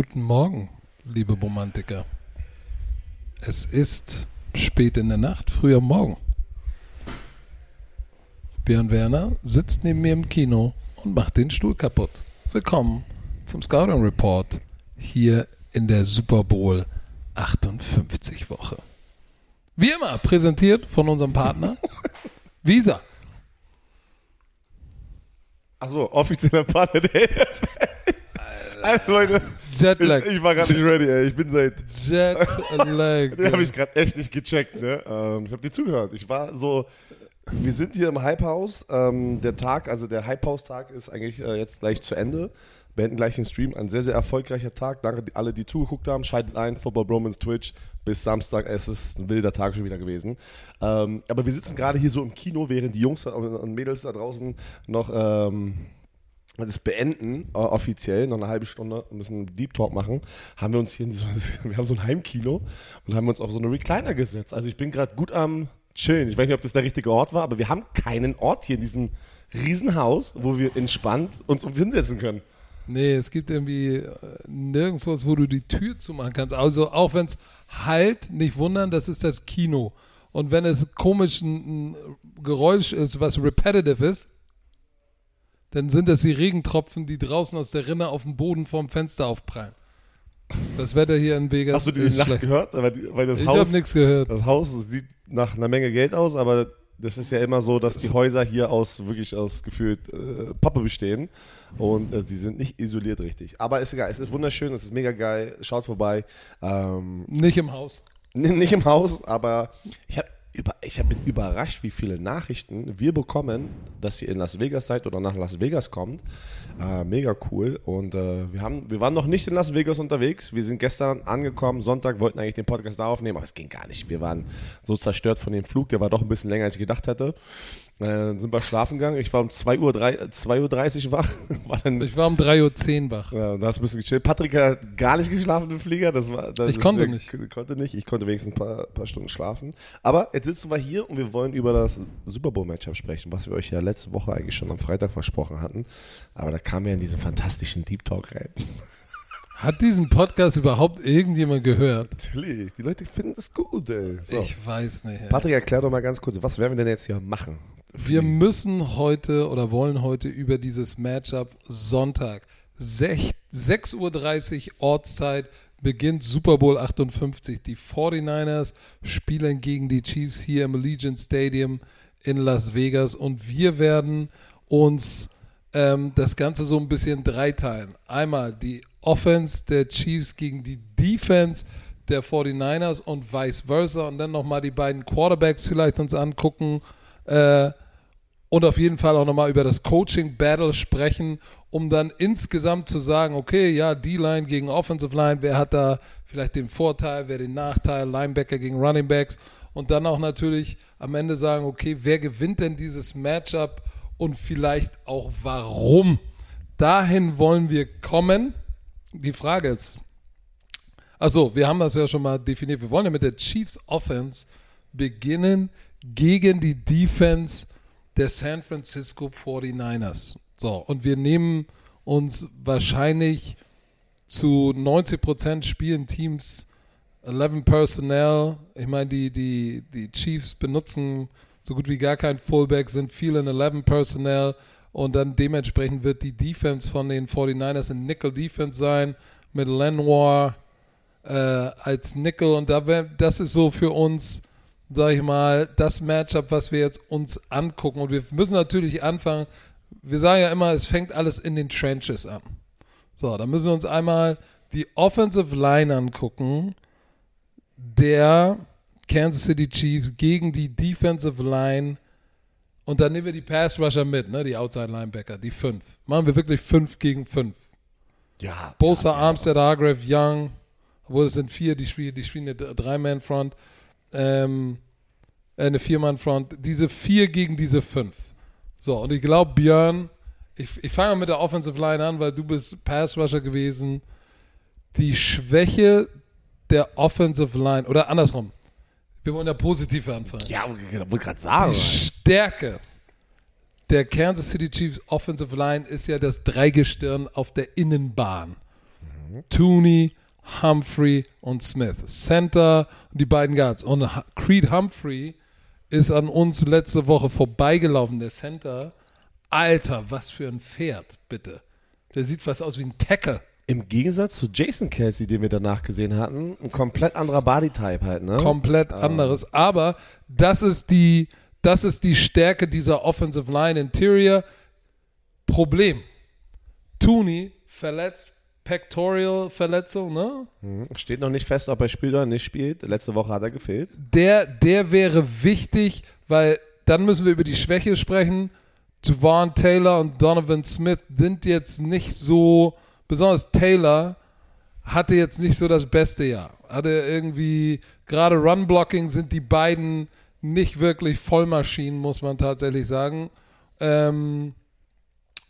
Guten Morgen, liebe Romantiker. Es ist spät in der Nacht, früh am Morgen. Björn Werner sitzt neben mir im Kino und macht den Stuhl kaputt. Willkommen zum Scouting Report hier in der Super Bowl 58 Woche. Wie immer präsentiert von unserem Partner Visa. Achso, offizieller Partner der NFL. Also Leute, Jetlag. ich, ich war gerade nicht ready, ey. Ich bin seit. Jetlag. Den habe ich gerade echt nicht gecheckt, ne? Ähm, ich habe dir zugehört. Ich war so. Wir sind hier im Hype House. Ähm, der Tag, also der Hype House Tag ist eigentlich äh, jetzt gleich zu Ende. Beenden gleich den Stream. Ein sehr, sehr erfolgreicher Tag. Danke alle, die zugeguckt haben. Schaltet ein, Football Bromans Twitch. Bis Samstag. Es ist ein wilder Tag schon wieder gewesen. Ähm, aber wir sitzen gerade hier so im Kino, während die Jungs und Mädels da draußen noch. Das beenden, äh, offiziell, noch eine halbe Stunde, müssen Deep Talk machen, haben wir uns hier in so, wir haben so ein Heimkino und haben uns auf so eine Recliner gesetzt. Also ich bin gerade gut am chillen. Ich weiß nicht, ob das der richtige Ort war, aber wir haben keinen Ort hier in diesem Riesenhaus, wo wir entspannt uns hinsetzen können. Nee, es gibt irgendwie äh, nirgendwo, wo du die Tür zumachen kannst. Also auch wenn es halt, nicht wundern, das ist das Kino. Und wenn es komisch ein Geräusch ist, was repetitive ist, dann sind das die Regentropfen, die draußen aus der Rinne auf dem Boden vorm Fenster aufprallen. Das Wetter hier in Vegas Hast du die Nacht schlecht. gehört? Weil, das Ich habe nichts gehört. das Haus sieht nach einer Menge Geld aus, aber das ist ja immer so, dass die Häuser hier aus wirklich aus gefühlt äh, Pappe bestehen und äh, die sind nicht isoliert richtig. Aber ist egal, es ist wunderschön, es ist mega geil. Schaut vorbei. Ähm, Nicht im Haus. Nicht im Haus, aber ich habe über, ich bin überrascht, wie viele Nachrichten wir bekommen, dass ihr in Las Vegas seid oder nach Las Vegas kommt. Äh, mega cool. Und äh, wir, haben, wir waren noch nicht in Las Vegas unterwegs. Wir sind gestern angekommen, Sonntag, wollten eigentlich den Podcast da aufnehmen, aber es ging gar nicht. Wir waren so zerstört von dem Flug, der war doch ein bisschen länger, als ich gedacht hätte. Dann sind wir schlafen gegangen. Ich war um 2.30 Uhr, drei- 2.30 Uhr wach. War dann Ich war um 3.10 Uhr wach. ja, da hast du ein bisschen gechillt. Patrick hat gar nicht geschlafen im Flieger. Das war, das Ich konnte nicht. Konnte nicht. Ich konnte wenigstens ein paar, paar Stunden schlafen. Aber jetzt sitzen wir hier und wir wollen über das Super Bowl Matchup sprechen, was wir euch ja letzte Woche eigentlich schon am Freitag versprochen hatten. Aber da kamen wir in diesen fantastischen Deep Talk rein. Hat diesen Podcast überhaupt irgendjemand gehört? Natürlich. Die Leute finden es gut, ey. So. Ich weiß nicht. ey. Patrick, erklär doch mal ganz kurz, was werden wir denn jetzt hier machen? Wir müssen heute oder wollen heute über dieses Matchup Sonntag. Sech- 6.30 Uhr Ortszeit beginnt Super Bowl 58. Die 49ers spielen gegen die Chiefs hier im Allegiant Stadium in Las Vegas und wir werden uns ähm, das Ganze so ein bisschen dreiteilen. Einmal die Offense der Chiefs gegen die Defense der 49ers und vice versa und dann nochmal die beiden Quarterbacks vielleicht uns angucken äh, und auf jeden Fall auch nochmal über das Coaching-Battle sprechen, um dann insgesamt zu sagen, okay, ja, D-Line gegen Offensive Line, wer hat da vielleicht den Vorteil, wer den Nachteil, Linebacker gegen Running Backs und dann auch natürlich am Ende sagen, okay, wer gewinnt denn dieses Matchup und vielleicht auch warum. Dahin wollen wir kommen. Die Frage ist, also wir haben das ja schon mal definiert, wir wollen ja mit der Chiefs Offense beginnen gegen die Defense der San Francisco 49ers. So, und wir nehmen uns wahrscheinlich zu 90 Prozent spielen Teams 11 Personnel. Ich meine, die, die, die Chiefs benutzen so gut wie gar kein Fullback, sind viel in 11 Personnel und dann dementsprechend wird die Defense von den 49ers in Nickel Defense sein mit Lenoir äh, als Nickel und da wär, das ist so für uns, sag ich mal, das Matchup, was wir jetzt uns angucken und wir müssen natürlich anfangen, wir sagen ja immer, es fängt alles in den Trenches an. So, dann müssen wir uns einmal die Offensive Line angucken, der Kansas City Chiefs gegen die Defensive Line. Und dann nehmen wir die Pass Rusher mit, ne, die Outside Linebacker, die fünf. Machen wir wirklich fünf gegen fünf. Ja. Bosa, Armstead, Hargrave, Young, obwohl es sind vier, die spielen, die spielen eine Drei-Man-Front, ähm, äh, eine Vier-Man-Front. Diese vier gegen diese fünf. So, und ich glaube, Björn, ich, ich fange mal mit der Offensive Line an, weil du bist Pass-Rusher gewesen. Die Schwäche der Offensive Line, oder andersrum, wir wollen ja positiv anfangen. Ja, wollte gerade sagen. Die Stärke der Kansas City Chiefs Offensive Line ist ja das Dreigestirn auf der Innenbahn. Tooney, Humphrey und Smith. Center und die beiden Guards. Und Creed Humphrey ist an uns letzte Woche vorbeigelaufen, der Center. Alter, was für ein Pferd, bitte. Der sieht fast aus wie ein Tackle. Im Gegensatz zu Jason Kelsey, den wir danach gesehen hatten, ein komplett anderer Bodytype halt, ne? Komplett anderes. Aber das ist die, das ist die Stärke dieser Offensive Line Interior. Problem. Tooney verletzt, Pectoral-Verletzung, ne? Mhm. Steht noch nicht fest, ob er spielt oder nicht spielt. Letzte Woche hat er gefehlt. Der, der wäre wichtig, weil dann müssen wir über die Schwäche sprechen. Javon Taylor und Donovan Smith sind jetzt nicht so, besonders Taylor hatte jetzt nicht so das beste Jahr. Hatte irgendwie, gerade Run-Blocking sind die beiden nicht wirklich Vollmaschinen, muss man tatsächlich sagen. Ähm,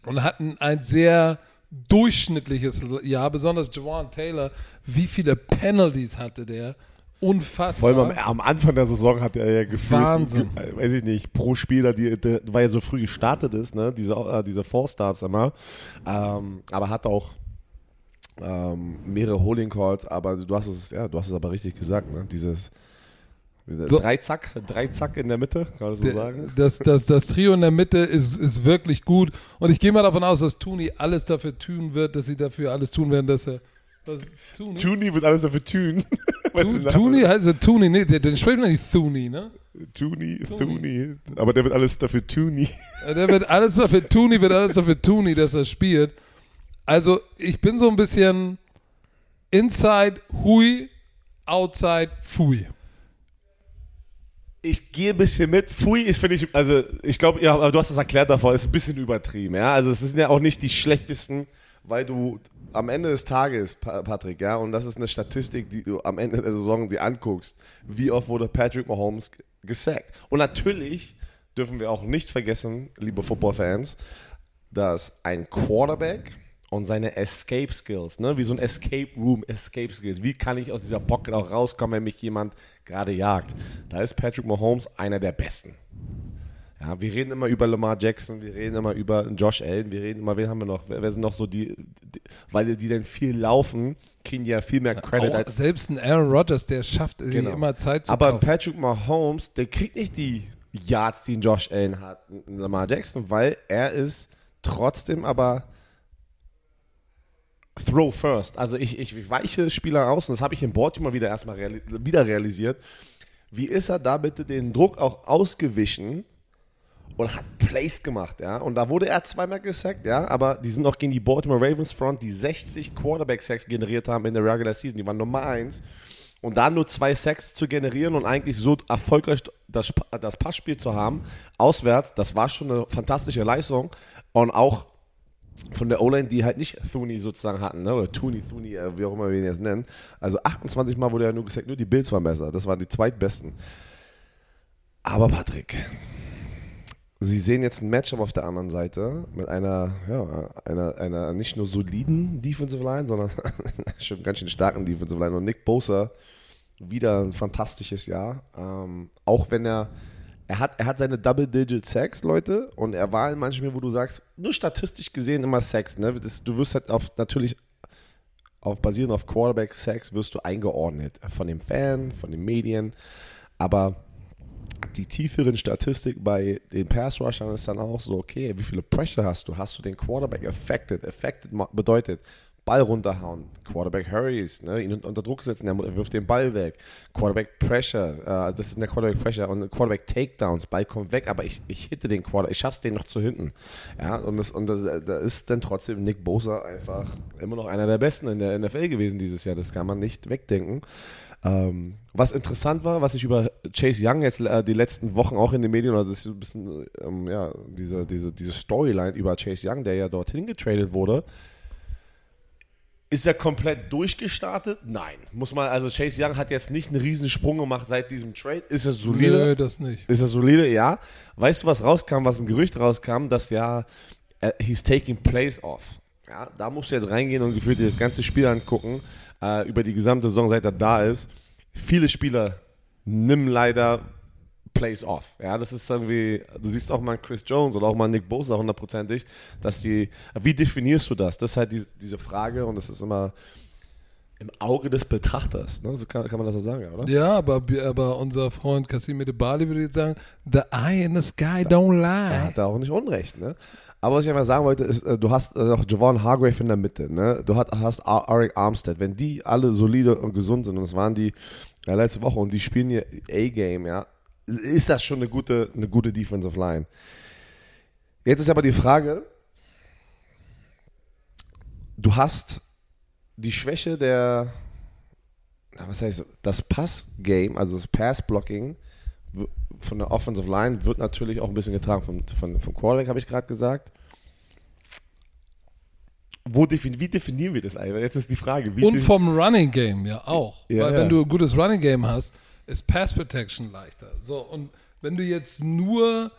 und hatten ein sehr durchschnittliches Jahr, besonders Jawan Taylor. Wie viele Penalties hatte der? Unfassbar. Vor allem am, am Anfang der Saison hat er ja gefühlt, Wahnsinn. äh, weiß ich nicht, pro Spieler, die, die, weil er so früh gestartet ist, ne, diese, äh, diese Four-Stars immer, ähm, aber hat auch ähm, mehrere Holding Calls, aber du hast es, ja, du hast es aber richtig gesagt, ne, dieses So. drei Zack, drei Zack in der Mitte, kann man so sagen. Das, das, das Trio in der Mitte ist, ist wirklich gut. Und ich gehe mal davon aus, dass Tooney alles dafür tun wird, dass sie dafür alles tun werden, dass er. Was, Tooney? Tooney wird alles dafür tun. Tu- Tooney heißt er Tooney, nee, den, spricht man nicht Tooney, ne? Tooney, Tooney, aber der wird alles dafür. Äh, Der wird alles dafür Tooney, wird alles dafür Tooney, dass er spielt. Also, ich bin so ein bisschen inside Hui, outside Fui. Ich gehe ein bisschen mit. Fui ist, finde ich, also ich glaube, ja, du hast das erklärt davor, ist ein bisschen übertrieben, ja. Also es sind ja auch nicht die schlechtesten, weil du am Ende des Tages, Pa- Patrick, ja, und das ist eine Statistik, die du am Ende der Saison dir anguckst, wie oft wurde Patrick Mahomes gesackt. Und natürlich dürfen wir auch nicht vergessen, liebe Football-Fans, dass ein Quarterback und seine Escape Skills, ne, wie so ein Escape Room Escape Skills, wie kann ich aus dieser Pocket auch rauskommen, wenn mich jemand gerade jagt? Da ist Patrick Mahomes einer der besten. Ja, wir reden immer über Lamar Jackson, wir reden immer über Josh Allen, wir reden immer, wen haben wir noch? Wer, sind noch so die, die weil die dann viel laufen, kriegen die ja viel mehr Credit als selbst ein Aaron Rodgers, der schafft Genau. immer Zeit zu Aber kaufen. Patrick Mahomes, der kriegt nicht die Yards, die ein Josh Allen hat, Lamar Jackson, weil er ist trotzdem aber Throw first. Also ich, ich weiche Spieler aus und das habe ich in Baltimore wieder erstmal reali wieder realisiert. Wie ist er da bitte den Druck auch ausgewichen und hat Plays gemacht, ja? Und da wurde er zweimal gesackt, ja? Aber die sind auch gegen die Baltimore Ravens Front, die 60 Quarterback-Sacks generiert haben in der Regular Season. Die waren Nummer eins. Und da nur zwei Sacks zu generieren und eigentlich so erfolgreich das, das Passspiel zu haben, auswärts, das war schon eine fantastische Leistung. Und auch von der O-Line, die halt nicht Thuney sozusagen hatten, ne? oder Tooney, Thuney, äh, wie auch immer wir ihn jetzt nennen. Also 28 Mal wurde ja nur gesagt, nur die Bills waren besser. Das waren die zweitbesten. Aber Patrick, Sie sehen jetzt ein Matchup auf der anderen Seite mit einer, ja, einer, einer nicht nur soliden Defensive Line, sondern schon ganz schön starken Defensive Line. Und Nick Bosa, wieder ein fantastisches Jahr. Ähm, auch wenn er, er hat, er hat seine Double-Digit Sacks, Leute, und er war in manchen Spielen, wo du sagst, nur statistisch gesehen immer Sacks. Ne? Das, du wirst halt auf, natürlich auf, basierend auf Quarterback-Sacks wirst du eingeordnet. Von dem Fan, von den Medien. Aber die tieferen Statistik bei den Pass-Rushern ist dann auch so, okay, wie viele Pressure hast du? Hast du den Quarterback affected? Affected bedeutet Ball runterhauen, Quarterback Hurries, ne, ihn unter Druck setzen, er wirft den Ball weg. Quarterback Pressure, äh, das ist eine Quarterback Pressure und Quarterback Takedowns, Ball kommt weg, aber ich, ich hitte den Quarterback, ich schaff's den noch zu hinten. Ja, und, das, und das, da ist dann trotzdem Nick Bosa einfach immer noch einer der Besten in der NFL gewesen dieses Jahr, das kann man nicht wegdenken. Ähm, was interessant war, was ich über Chase Young jetzt äh, die letzten Wochen auch in den Medien, oder das ist ein bisschen, ähm, ja, diese, diese, diese Storyline über Chase Young, der ja dorthin getradet wurde, ist er komplett durchgestartet? Nein. Muss man, also Chase Young hat jetzt nicht einen riesen Sprung gemacht seit diesem Trade. Ist er solide? Nö, das nicht. Ist er solide? Ja. Weißt du, was rauskam, was ein Gerücht rauskam, dass ja, äh, he's taking plays off. Ja, da musst du jetzt reingehen und gefühlt dir das ganze Spiel angucken, äh, über die gesamte Saison, seit er da ist. Viele Spieler nimm leider Plays off. Ja, das ist irgendwie, du siehst auch mal Chris Jones oder auch mal Nick Bosa hundertprozentig, dass die, wie definierst du das? Das ist halt die, diese Frage und das ist immer im Auge des Betrachters. Ne? So kann, kann man das so sagen, oder? Ja, aber, aber unser Freund Kasim de Bali würde jetzt sagen, the eye in the sky don't lie. Er hat da auch nicht Unrecht. Ne? Aber was ich einfach sagen wollte, ist, äh, du hast äh, noch Javon Hargrave in der Mitte. Ne? Du hast, hast Arik Armstead. Wenn die alle solide und gesund sind, und das waren die ja, letzte Woche, und die spielen hier A-Game, ja, ist das schon eine gute, eine gute Defensive Line. Jetzt ist aber die Frage, du hast die Schwäche der, was heißt, das Pass-Game, also das Pass-Blocking von der Offensive Line wird natürlich auch ein bisschen getragen vom, vom, vom Quarterback, habe ich gerade gesagt. Wo defin wie definieren wir das eigentlich? Jetzt ist die Frage. Und vom Running Game ja auch. Ja, Weil ja. wenn du ein gutes Running Game hast, ist Pass Protection leichter. So, und wenn du jetzt nur,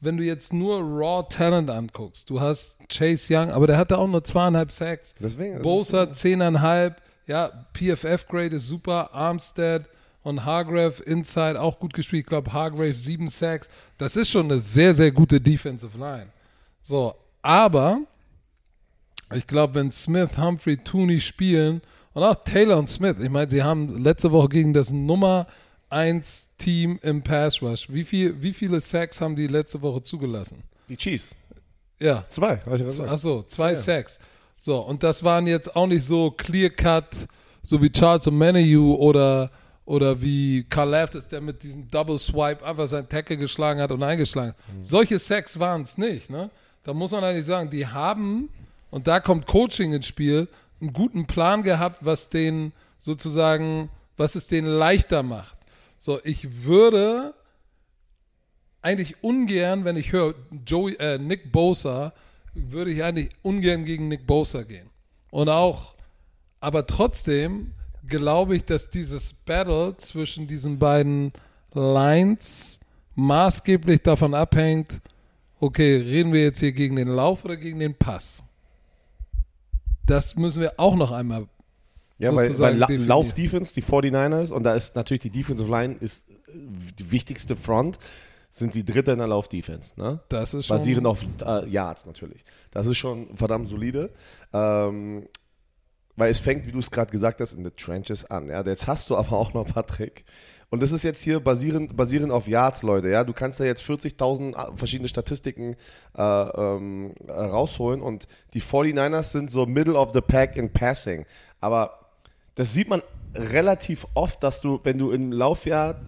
wenn du jetzt nur Raw Talent anguckst, du hast Chase Young, aber der hatte auch nur zweieinhalb Sacks. Deswegen, Bosa zehneinhalb, ja, PFF-Grade ist super, Armstead und Hargrave Inside auch gut gespielt. Ich glaube, Hargrave sieben Sacks. Das ist schon eine sehr, sehr gute Defensive Line. So, aber ich glaube, wenn Smith, Humphrey, Tooney spielen und auch Taylor und Smith, ich meine, sie haben letzte Woche gegen das Nummer 1 Team im Pass Rush. Wie, viel, wie viele Sacks haben die letzte Woche zugelassen? Die Chiefs. Ja. Zwei, habe ich gesagt. Achso, zwei Sacks. So, und das waren jetzt auch nicht so clear-cut, so wie Charles O'Manahu oder, oder wie Carl Leftis, der mit diesem Double Swipe einfach seinen Tackle geschlagen hat und eingeschlagen hat. Solche Sacks waren es nicht. Ne? Da muss man eigentlich sagen, die haben, und da kommt Coaching ins Spiel, einen guten Plan gehabt, was den sozusagen, was es denen leichter macht. So, ich würde eigentlich ungern, wenn ich höre, Joey, äh, Nick Bosa, würde ich eigentlich ungern gegen Nick Bosa gehen. Und auch, aber trotzdem glaube ich, dass dieses Battle zwischen diesen beiden Lines maßgeblich davon abhängt, okay, reden wir jetzt hier gegen den Lauf oder gegen den Pass? Das müssen wir auch noch einmal Ja, weil, weil La. Lauf-Defense, die 49ers, und da ist natürlich die Defensive Line ist äh, die wichtigste Front, sind sie Dritte in der Lauf-Defense. Ne? Das ist schon. Basierend auf äh, Yards natürlich. Das ist schon verdammt solide. Ähm, weil es fängt, wie du es gerade gesagt hast, in den Trenches an. Ja? Jetzt hast du aber auch noch Patrick. Und das ist jetzt hier basierend, basierend auf Yards, Leute. Ja? Du kannst da jetzt 40.000 verschiedene Statistiken äh, ähm, äh, rausholen. Und die 49ers sind so Middle of the Pack in Passing. Aber das sieht man relativ oft, dass du, wenn du im Laufjahr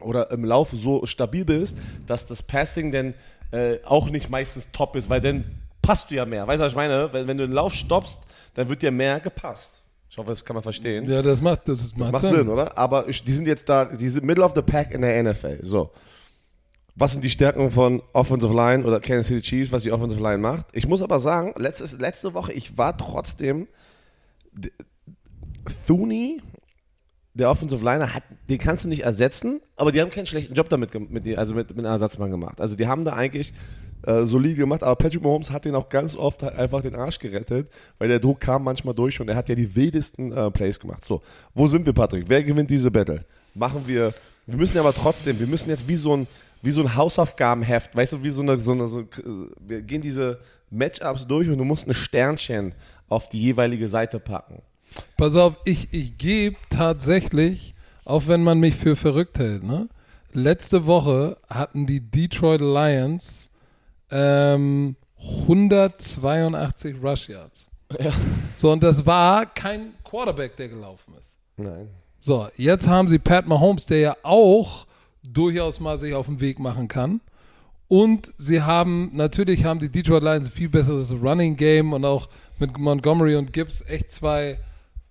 oder im Lauf so stabil bist, dass das Passing dann äh, auch nicht meistens top ist, weil dann passt du ja mehr. Weißt du, was ich meine? Wenn, wenn du den Lauf stoppst, dann wird dir mehr gepasst. Ich hoffe, das kann man verstehen. Ja, das macht, das macht, Macht Sinn, oder? Aber die sind jetzt da, die sind Middle of the Pack in der NFL. So. Was sind die Stärken von Offensive Line oder Kansas City Chiefs, was die Offensive Line macht? Ich muss aber sagen, letztes, letzte Woche, ich war trotzdem. Thuney, der Offensive Liner, hat, den kannst du nicht ersetzen, aber die haben keinen schlechten Job damit, mit, also mit, mit einem Ersatzmann gemacht. Also die haben da eigentlich äh, solide gemacht, aber Patrick Mahomes hat den auch ganz oft halt einfach den Arsch gerettet, weil der Druck kam manchmal durch und er hat ja die wildesten äh, Plays gemacht. So, wo sind wir, Patrick? Wer gewinnt diese Battle? Machen wir, wir müssen aber trotzdem, wir müssen jetzt wie so ein, wie so ein Hausaufgabenheft, weißt du, wie so eine, so eine, so, wir gehen diese Matchups durch und du musst ein Sternchen auf die jeweilige Seite packen. Pass auf, ich, ich gebe tatsächlich, auch wenn man mich für verrückt hält, ne? Letzte Woche hatten die Detroit Lions ähm, 182 Rush Yards. So, und das war kein Quarterback, der gelaufen ist. Nein. So, jetzt haben sie Pat Mahomes, der ja auch durchaus mal sich auf den Weg machen kann. Und sie haben, natürlich haben die Detroit Lions ein viel besseres Running Game und auch mit Montgomery und Gibbs echt zwei,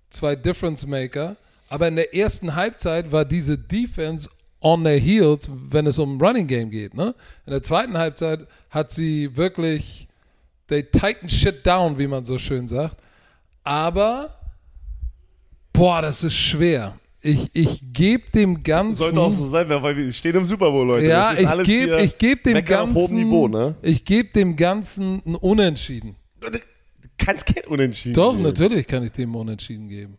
zwei Difference Maker. Aber in der ersten Halbzeit war diese Defense on their heels, wenn es um Running Game geht. Ne? In der zweiten Halbzeit hat sie wirklich, they tighten shit down, wie man so schön sagt. Aber, boah, das ist schwer. Ich, ich gebe dem Ganzen. Sollte auch so sein, weil wir stehen im Super Bowl, Leute. Ja, ich gebe geb dem Ganzen. auf hohem Niveau, ne? Ich gebe dem Ganzen ein Unentschieden. Du kannst kein Unentschieden Doch, geben. natürlich kann ich dem Unentschieden geben.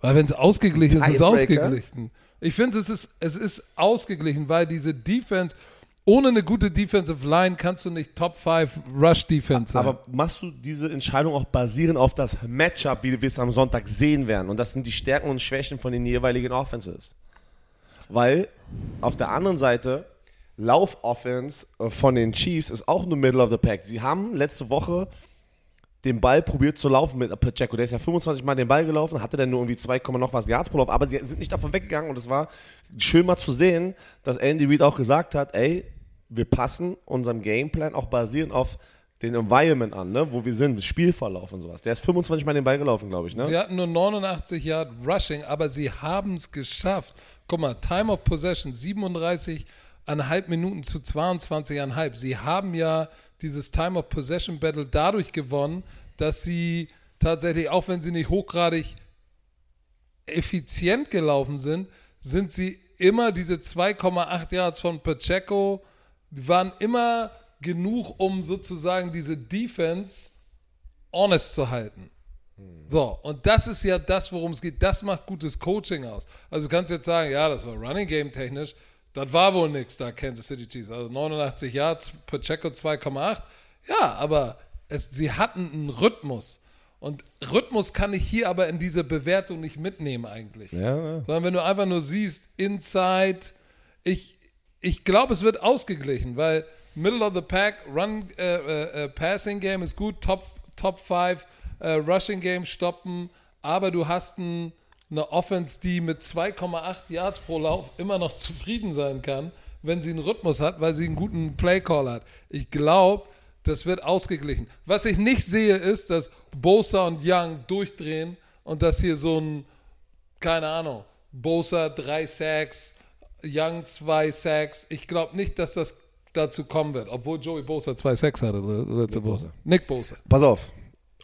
Weil wenn es ausgeglichen ist, ist es ausgeglichen. Ich finde, es ist, es ist ausgeglichen, weil diese Defense, ohne eine gute Defensive Line kannst du nicht Top 5 Rush Defense sein. Aber machst du diese Entscheidung auch basierend auf das Matchup, wie wir es am Sonntag sehen werden? Und das sind die Stärken und Schwächen von den jeweiligen Offenses. Weil auf der anderen Seite Lauf-Offense äh, von den Chiefs ist auch nur Middle of the Pack. Sie haben letzte Woche den Ball probiert zu laufen mit Pacheco. Der ist ja 25 Mal den Ball gelaufen, hatte dann nur irgendwie 2, noch was Yards pro Lauf, aber sie sind nicht davon weggegangen und es war schön mal zu sehen, dass Andy Reid auch gesagt hat, ey, wir passen unserem Gameplan auch basierend auf den Environment an, ne, wo wir sind, Spielverlauf und sowas. Der ist 25 Mal den Ball gelaufen, glaube ich. Ne? Sie hatten nur 89 Yard Rushing, aber sie haben es geschafft. Guck mal, Time of Possession 37,5 Minuten zu 22,5. Sie haben ja dieses Time of Possession Battle dadurch gewonnen, dass sie tatsächlich, auch wenn sie nicht hochgradig effizient gelaufen sind, sind sie immer diese 2,8 Yards von Pacheco, die waren immer genug, um sozusagen diese Defense honest zu halten. So, und das ist ja das, worum es geht. Das macht gutes Coaching aus. Also du kannst jetzt sagen, ja, das war Running Game technisch. Das war wohl nichts da, Kansas City Chiefs. Also 89 Yards, Pacheco 2,8. Ja, aber es, sie hatten einen Rhythmus. Und Rhythmus kann ich hier aber in diese Bewertung nicht mitnehmen eigentlich. Ja. Sondern wenn du einfach nur siehst, Inside, ich, ich glaube, es wird ausgeglichen, weil Middle of the Pack, Run, äh, äh, äh Passing Game ist gut, Top, Top 5, äh, Rushing Game stoppen, aber du hast ein eine Offense, die mit 2,8 Yards pro Lauf immer noch zufrieden sein kann, wenn sie einen Rhythmus hat, weil sie einen guten Playcall hat. Ich glaube, das wird ausgeglichen. Was ich nicht sehe, ist, dass Bosa und Young durchdrehen und dass hier so ein, keine Ahnung, Bosa drei Sacks, Young zwei Sacks. Ich glaube nicht, dass das dazu kommen wird, obwohl Joey Bosa zwei Sacks hatte letzte Woche. Bosa. Nick Bosa. Pass auf.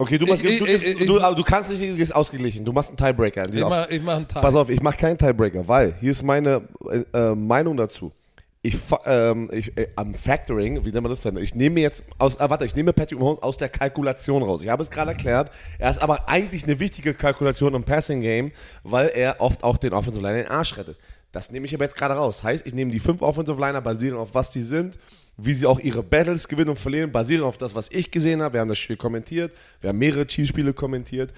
Okay, du, machst, Ich- du, ich- du, du, aber du kannst nicht, du gehst ausgeglichen. Du machst einen Tiebreaker. Ich mache ich mach einen Tag. Pass auf, ich mache keinen Tiebreaker, weil hier ist meine äh, äh, Meinung dazu. Ich, ähm, ich äh, am Factoring, wie nennt man das denn? Ich nehme jetzt aus, ah, warte, ich nehme Patrick Mahomes aus der Kalkulation raus. Ich habe es gerade erklärt. Er ist aber eigentlich eine wichtige Kalkulation im Passing Game, weil er oft auch den Offensive Liner in den Arsch rettet. Das nehme ich aber jetzt gerade raus. Heißt, ich nehme die fünf Offensive Liner basierend auf was die sind, wie sie auch ihre Battles gewinnen und verlieren, basierend auf das, was ich gesehen habe. Wir haben das Spiel kommentiert, wir haben mehrere Chiefs-Spiele kommentiert.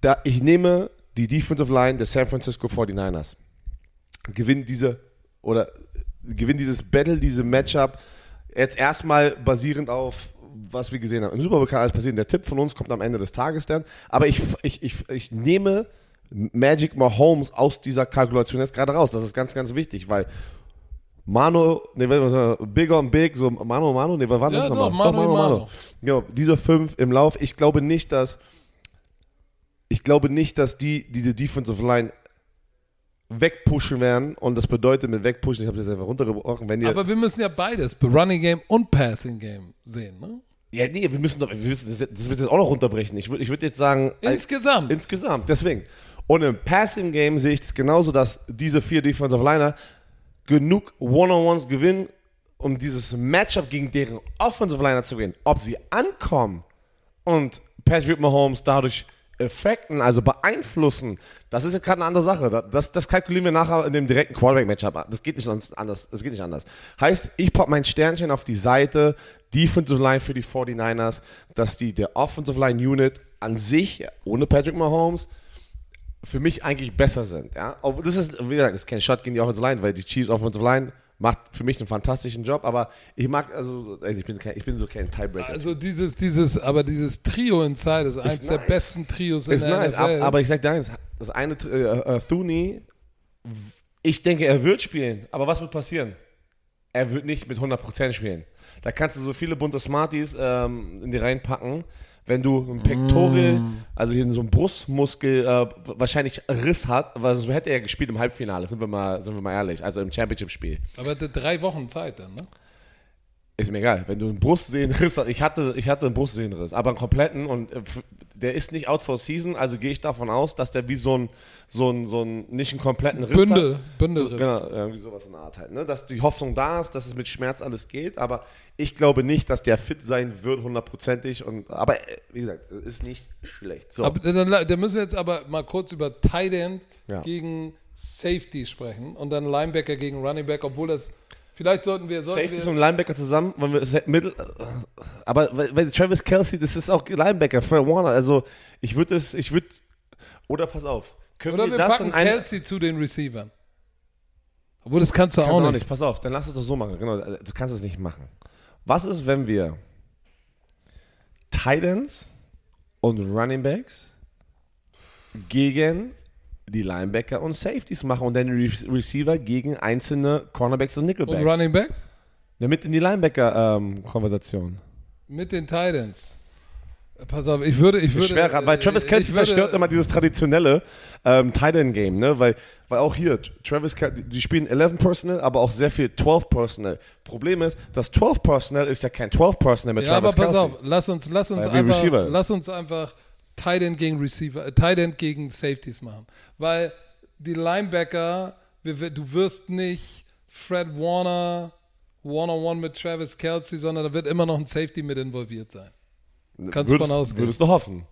Da, ich nehme die Defensive Line der San Francisco 49ers. Gewinnt diese oder gewinnt dieses Battle, diese Matchup jetzt erstmal basierend auf was wir gesehen haben. Im Super kann alles passieren. Der Tipp von uns kommt am Ende des Tages dann. Aber ich, ich, ich, ich nehme Magic Mahomes aus dieser Kalkulation jetzt gerade raus. Das ist ganz, ganz wichtig, weil Mano, ne, was war das? Bigger und Big, so Mano, Mano, ne, was war das Ja, nochmal? doch, Mano, Mano. Genau, diese fünf im Lauf. Ich glaube nicht, dass ich glaube nicht, dass die diese Defensive Line wegpushen werden und das bedeutet mit wegpushen, ich habe es jetzt einfach runtergebrochen, wenn ihr Aber wir müssen ja beides, Running Game und Passing Game sehen. Ne? ja nee, wir müssen doch wir müssen, das, das wird jetzt auch noch runterbrechen. Ich würde ich würd jetzt sagen Insgesamt. insgesamt, deswegen. Und im Passing Game sehe ich es genauso, dass diese vier Defensive Liner genug One-on-Ones gewinnen, um dieses Matchup gegen deren Offensive Liner zu gewinnen. Ob sie ankommen und Patrick Mahomes dadurch effekten, also beeinflussen, das ist jetzt gerade eine andere Sache. Das, das kalkulieren wir nachher in dem direkten Quarterback-Matchup. Das geht nicht anders. Das geht nicht anders. Heißt, ich packe mein Sternchen auf die Seite Defensive Line für die 49ers, dass die der Offensive Line Unit an sich, ohne Patrick Mahomes, für mich eigentlich besser sind. Ja? Das ist, wie gesagt, das ist kein Shot gegen die Offensive Line, weil die Chiefs Offensive Line macht für mich einen fantastischen Job, aber ich mag, also, also ich, bin kein, ich bin so kein Tiebreaker. Also dieses, dieses, aber dieses Trio Inside ist eines der nice. besten Trios in ist der nice, NFL. aber ich sag dir eins, das eine, äh, äh, Thune, ich denke, er wird spielen, aber was wird passieren? Er wird nicht mit 100% spielen. Da kannst du so viele bunte Smarties ähm, in die reinpacken. Wenn du ein Pectoral, Mm. also hier so ein Brustmuskel äh, wahrscheinlich Riss hat, weil so hätte er gespielt im Halbfinale, sind wir mal, sind wir mal ehrlich, also im Championship-Spiel. aber d- drei Wochen Zeit dann, ne? Ist mir egal, wenn du einen Brustsehnenriss hast, ich hatte, ich hatte einen Brustsehnenriss, aber einen kompletten und äh, der ist nicht out for season, also gehe ich davon aus, dass der wie so ein, so ein, so ein, nicht einen kompletten Riss Bündel, hat. Bündelriss. Genau, irgendwie sowas in der Art halt, ne? Dass die Hoffnung da ist, dass es mit Schmerz alles geht, aber ich glaube nicht, dass der fit sein wird, hundertprozentig und, aber äh, wie gesagt, ist nicht schlecht. So. Aber dann, dann müssen wir jetzt aber mal kurz über Tight End Ja. gegen Safety sprechen und dann Linebacker gegen Running Back, obwohl das Vielleicht sollten wir. Sollten Safeties wir, und Linebacker zusammen, wenn wir Mittel, aber weil, Travis Kelsey, das ist auch Linebacker, Fred Warner, also ich würde es, ich würde, oder pass auf, können oder wir, wir das packen in ein, Kelsey zu den Receivern. Obwohl, das kannst du Kannst auch nicht. auch nicht. Pass auf, dann lass es doch so machen. Genau, du kannst es nicht machen. Was ist, wenn wir Titans und Running Backs gegen die Linebacker und Safeties machen und dann die Re Receiver gegen einzelne Cornerbacks und Und Nickelbacks? Running Backs? Damit in die Linebacker-Konversation. Mit den Titans. Pass auf, ich würde. Ich würde Schwer, weil Travis äh, Kelsey ich würde- zerstört immer dieses traditionelle ähm, Tight End Game, ne? Weil, weil auch hier, Travis Kelsey, die spielen 11 Personnel, aber auch sehr viel 12 Personnel. Problem ist, das 12 Personnel ist ja kein 12 Personnel mit Ja, aber Travis pass Kelsey. auf, lass uns, lass uns Weil einfach, lass uns einfach Tight End gegen Receiver, äh, Tight End gegen Safeties machen, weil die Linebacker, wir, wir- du wirst nicht Fred Warner one on one mit Travis Kelsey, sondern da wird immer noch ein Safety mit involviert sein. Kannst du von ausgehen. Würdest du hoffen.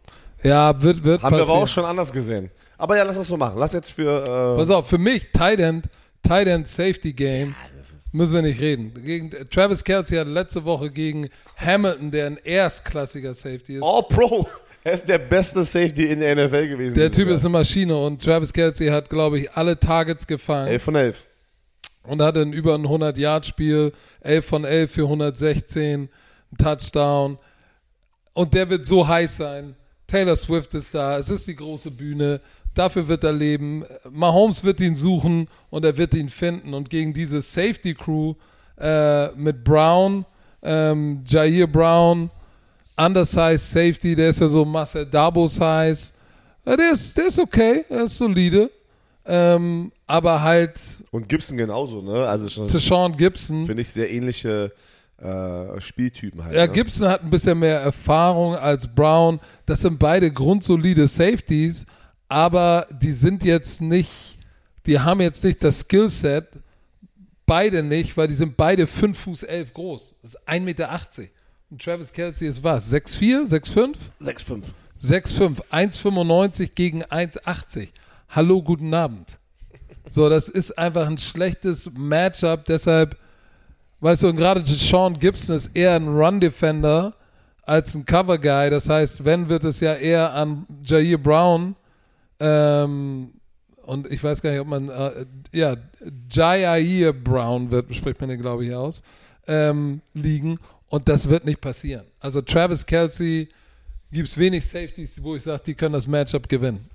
Ja, wird, wird Haben wir passieren. aber auch schon anders gesehen. Aber ja, lass das so machen. Lass jetzt für. Äh, Pass auf, für mich Tight End, Tight End Safety Game müssen wir nicht reden. Gegen, Travis Kelsey hat letzte Woche gegen Hamilton, der ein erstklassiger Safety ist. oh, Pro! Er ist der beste Safety in der NFL gewesen. Der Typ Jahr. ist eine Maschine und Travis Kelsey hat, glaube ich, alle Targets gefangen 11 von 11. und hatte ein über ein 100-Yard-Spiel, 11 von 11 für 116, ein Touchdown. Und der wird so heiß sein. Taylor Swift ist da, es ist die große Bühne, dafür wird er leben. Mahomes wird ihn suchen und er wird ihn finden. Und gegen diese Safety-Crew äh, mit Brown, ähm, Jair Brown, Undersized Safety, der ist ja so Marcel Dabo-Size. Ja, der, ist, der ist okay, er ist solide. Ähm, aber halt Und Gibson genauso, ne? Also schon, Sean Gibson. finde ich, sehr ähnliche äh, Spieltypen halt. Ja, ne? Gibson hat ein bisschen mehr Erfahrung als Brown. Das sind beide grundsolide Safeties, aber die sind jetzt nicht, die haben jetzt nicht das Skillset, beide nicht, weil die sind beide 5 Fuß 11 groß. Das ist 1,80 Meter. Und Travis Kelsey ist was? 6'4, 6'5? 6-5. 6'5, 1,95 gegen 1,80. Hallo, guten Abend. So, das ist einfach ein schlechtes Matchup, deshalb, weißt du, und gerade Sean Gibson ist eher ein Run-Defender als ein Cover-Guy. Das heißt, wenn, wird es ja eher an Jair Brown ähm, und ich weiß gar nicht, ob man, äh, ja, Jair Brown wird, spricht man den, glaube ich, aus, ähm, liegen. Und das wird nicht passieren. Also Travis Kelsey gibt es wenig Safeties, wo ich sage, die können das Matchup gewinnen.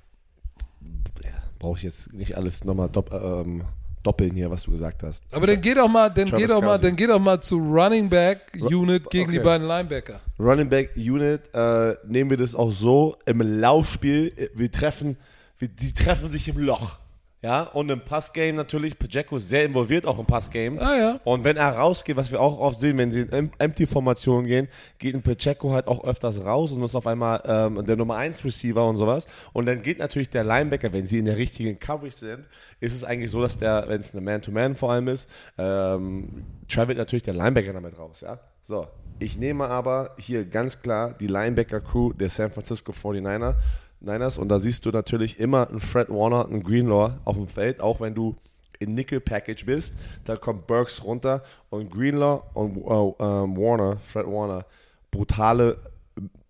Brauche ich jetzt nicht alles nochmal dopp, ähm, doppeln hier, was du gesagt hast. Aber dann geh doch mal, dann Travis geh doch mal, dann geh doch mal zu Running Back Unit gegen die okay. beiden Linebacker. Running Back Unit äh, nehmen wir das auch so im Laufspiel. äh, Wir treffen, wir, die treffen sich im Loch. Ja, und im Passgame natürlich, Pacheco ist sehr involviert auch im Passgame. Ah, ja. Und wenn er rausgeht, was wir auch oft sehen, wenn sie in Em- Empty-Formation gehen, geht ein Pacheco halt auch öfters raus und ist auf einmal ähm, der Nummer 1 Receiver und sowas. Und dann geht natürlich der Linebacker, wenn sie in der richtigen Coverage sind, ist es eigentlich so, dass der, wenn es eine Man-to-Man vor allem ist, ähm, travelt natürlich der Linebacker damit raus, ja. So, ich nehme aber hier ganz klar die Linebacker-Crew der San Francisco 49er. Niners. Und da siehst du natürlich immer einen Fred Warner, einen Greenlaw auf dem Feld, auch wenn du in Nickel Package bist, da kommt Burks runter und Greenlaw und äh, ähm, Warner, Fred Warner, brutale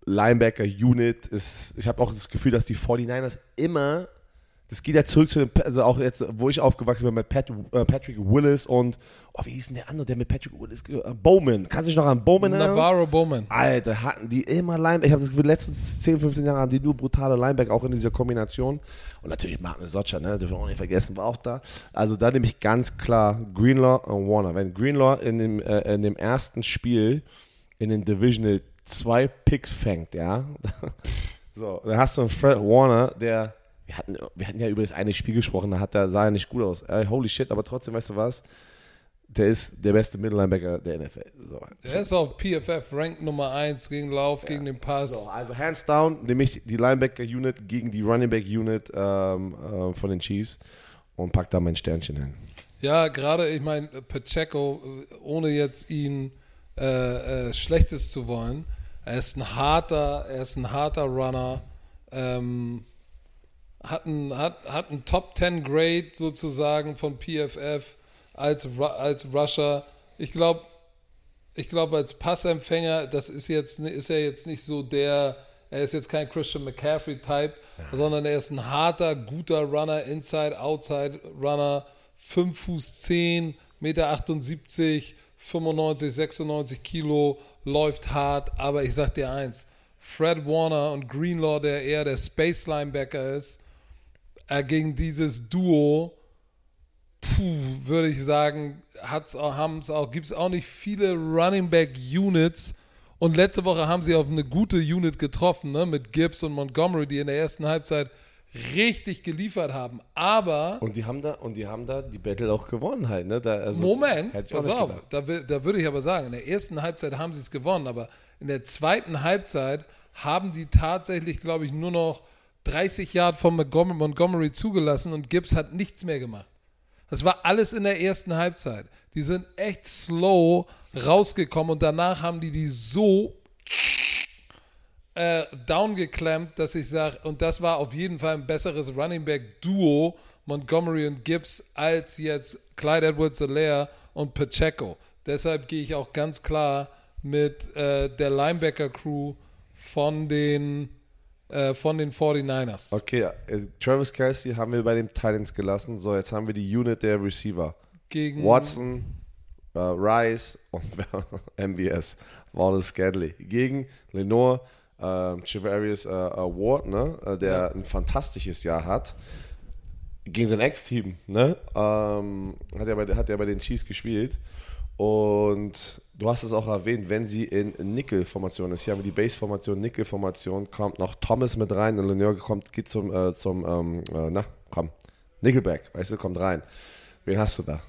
Linebacker Unit ist, ich habe auch das Gefühl, dass die 49ers immer, das geht ja zurück zu den, also auch jetzt, wo ich aufgewachsen bin mit Pat, äh, Patrick Willis und, oh, wie hieß denn der andere, der mit Patrick Willis, äh, Bowman, kannst du dich noch an Bowman erinnern? Navarro Bowman. Alter, hatten die immer Linebacker. Ich habe das Gefühl, letzten 10, 15 Jahre haben die nur brutale Linebacker, auch in dieser Kombination. Und natürlich Martin Socha, ne, dürfen wir auch nicht vergessen, war auch da. Also da nehme ich ganz klar Greenlaw und Warner. Wenn Greenlaw in dem, äh, in dem ersten Spiel in den Divisional zwei Picks fängt, ja, so, dann hast du einen Fred Warner, der, wir hatten, wir hatten ja über das eine Spiel gesprochen, da hat der, sah er nicht gut aus. Äh, holy shit, aber trotzdem, weißt du was? Der ist der beste Mittellinebacker der NFL. So. Der ist auch PFF Rank Nummer 1 gegen Lauf, gegen den Pass. So, also hands down nehme ich die Linebacker-Unit gegen die Running Back-Unit ähm, äh, von den Chiefs und pack da mein Sternchen hin. Ja, gerade, ich meine, Pacheco, ohne jetzt ihn äh, äh, Schlechtes zu wollen, er ist ein harter, er ist ein harter Runner, ähm, hat ein, hat, hat ein Top 10 Grade sozusagen von PFF, als, als Rusher. Ich glaube, ich glaube, als Passempfänger, das ist jetzt ist er jetzt nicht so der, er ist jetzt kein Christian McCaffrey-Type, sondern er ist ein harter, guter Runner, Inside, Outside Runner, 5 Fuß 10, Meter 78, 95, 96 Kilo, läuft hart, aber ich sag dir eins, Fred Warner und Greenlaw, der eher der Space Linebacker ist, äh, gegen dieses Duo, puh, würde ich sagen, hat's auch, haben's auch, gibt es auch nicht viele Running Back Units. Und letzte Woche haben sie auf eine gute Unit getroffen, ne, mit Gibbs und Montgomery, die in der ersten Halbzeit richtig geliefert haben. Aber. Und die haben da, und die haben da die Battle auch gewonnen halt, ne? Da, also Moment, pass auf, da, da würde ich aber sagen, in der ersten Halbzeit haben sie es gewonnen, aber in der zweiten Halbzeit haben die tatsächlich, glaube ich, nur noch 30 Yard von Montgomery zugelassen und Gibbs hat nichts mehr gemacht. Das war alles in der ersten Halbzeit. Die sind echt slow rausgekommen und danach haben die die so äh, downgeklemmt, dass ich sage, und das war auf jeden Fall ein besseres Running Back Duo, Montgomery und Gibbs, als jetzt Clyde Edwards-Alaire und Pacheco. Deshalb gehe ich auch ganz klar mit äh, der Linebacker-Crew von den, äh, von den 49ers. Okay, äh, Travis Kelsey haben wir bei den Titans gelassen. So, jetzt haben wir die Unit der Receiver. Gegen Watson, äh, Rice und MBS, Wallace Scadley. Gegen Lenore, äh, Chivarius äh, Ward, ne, äh, der ja. ein fantastisches Jahr hat. Gegen sein Ex-Team, ne? Ähm, hat, er bei, hat er bei den Chiefs gespielt. Und du hast es auch erwähnt, wenn sie in Nickel-Formation ist, hier haben wir die Base-Formation, Nickel-Formation, kommt noch Thomas mit rein und Lenoir kommt, geht zum, äh, zum ähm, äh, na, komm, Nickelback, weißt du, kommt rein. Wen hast du da?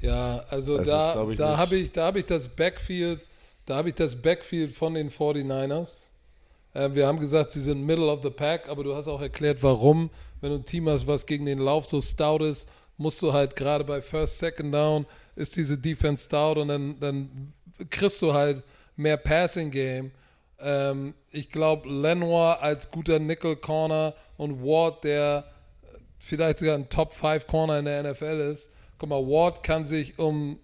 Ja, also das da, da habe ich, hab ich das Backfield, da habe ich das Backfield von den 49ers. Äh, wir haben gesagt, sie sind Middle of the Pack, aber du hast auch erklärt, warum. Wenn du ein Team hast, was gegen den Lauf so stout ist, musst du halt gerade bei First, Second Down ist diese Defense stout und dann, dann kriegst du halt mehr Passing Game. Ähm, ich glaube, Lenoir als guter Nickel Corner und Ward, der vielleicht sogar ein Top 5 Corner in der NFL ist. Guck mal, Ward kann sich um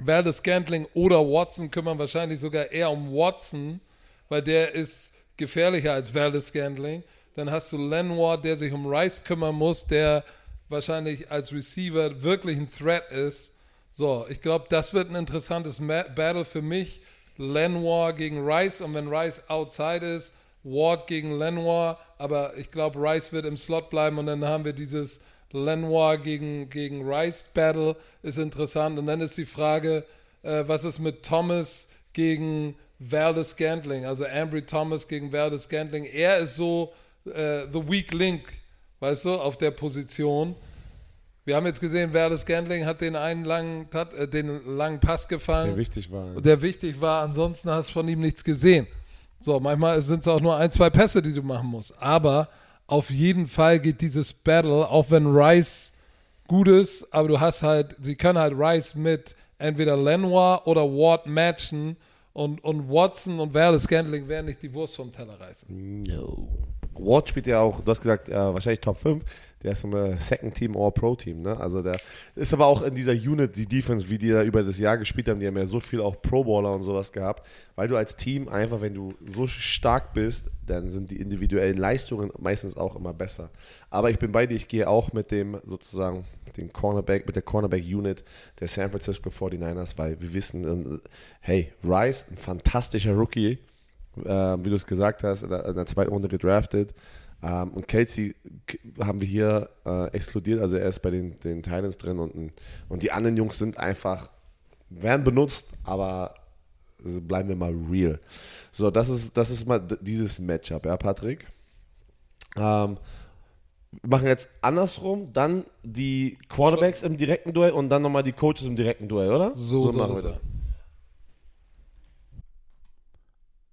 Valdez Scantling oder Watson kümmern, wahrscheinlich sogar eher um Watson, weil der ist gefährlicher als Valdez Scantling. Dann hast du Lenoir, der sich um Rice kümmern muss, der wahrscheinlich als Receiver wirklich ein Threat ist. So, ich glaube, das wird ein interessantes Battle für mich. Lenoir gegen Rice und wenn Rice outside ist, Ward gegen Lenoir, aber ich glaube, Rice wird im Slot bleiben und dann haben wir dieses Lenoir gegen, gegen Rice Battle, ist interessant. Und dann ist die Frage, äh, was ist mit Thomas gegen Valdez Scantling, also Ambry Thomas gegen Valdez Scantling. Er ist so äh, the weak link weißt du, auf der Position. Wir haben jetzt gesehen, Werdes Gandling hat den einen langen, hat, äh, den langen Pass gefangen. Der wichtig war. Ja. Der wichtig war. Ansonsten hast du von ihm nichts gesehen. So, manchmal sind es auch nur ein, zwei Pässe, die du machen musst. Aber auf jeden Fall geht dieses Battle, auch wenn Rice gut ist, aber du hast halt, sie können halt Rice mit entweder Lenoir oder Ward matchen und, und Watson und Werdes Gandling werden nicht die Wurst vom Teller reißen. No. Ward spielt ja auch, du hast gesagt, äh, wahrscheinlich Top 5. Der ist im Second Team or Pro Team. Ne? Also der ist aber auch in dieser Unit, die Defense, wie die da über das Jahr gespielt haben, die haben ja so viel auch Pro Baller und sowas gehabt, weil du als Team einfach, wenn du so stark bist, dann sind die individuellen Leistungen meistens auch immer besser. Aber ich bin bei dir, ich gehe auch mit dem sozusagen, dem Cornerback, mit der Cornerback Unit der San Francisco 49ers, weil wir wissen, äh, hey, Rice, ein fantastischer Rookie, äh, wie du es gesagt hast, in der, in der, zweiten Runde gedraftet. Ähm, und Kelsey haben wir hier äh, exkludiert, also er ist bei den, den Titans drin und, und die anderen Jungs sind einfach, werden benutzt, aber bleiben wir mal real. So, das ist, das ist mal dieses Matchup, ja, Patrick? Ähm, wir machen jetzt andersrum, dann die Quarterbacks im direkten Duell und dann nochmal die Coaches im direkten Duell, oder? So, so machen wir das.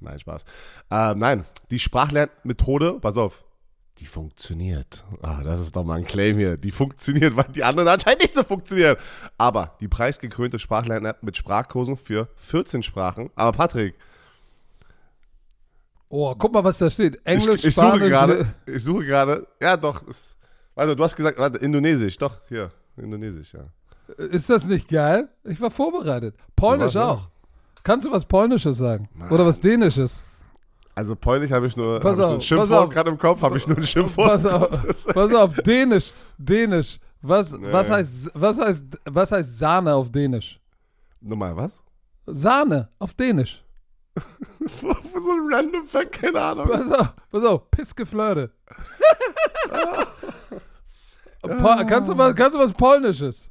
Nein, Spaß. Ähm, nein, die Sprachlernmethode, pass auf, die funktioniert. Ah, das ist doch mal ein Claim hier. Die funktioniert, weil die anderen anscheinend nicht so funktionieren. Aber die preisgekrönte Sprachlern-App mit Sprachkursen für 14 Sprachen. Aber Patrick, Oh, guck mal, was da steht. Englisch, ich, ich suche Spanisch. gerade, ich suche gerade, ja doch, ist, also du hast gesagt, warte, Indonesisch, doch, hier, Indonesisch, ja. Ist das nicht geil? Ich war vorbereitet. Polnisch auch. Kannst du was Polnisches sagen? Oder was Dänisches? Also Polnisch habe ich nur, Pass hab ich nur auf, ein Schimpfwort auf. gerade im Kopf, habe ich nur ein Schimpfwort. Pass auf, pass auf, Dänisch, Dänisch. Was, Nee. was, heißt, was, heißt, was heißt Sahne auf Dänisch? Nochmal, was? Sahne auf Dänisch. so ein random Fact, keine Ahnung. Pass auf, pass auf, Pissgeflirte. Kannst, du was, kannst du was Polnisches?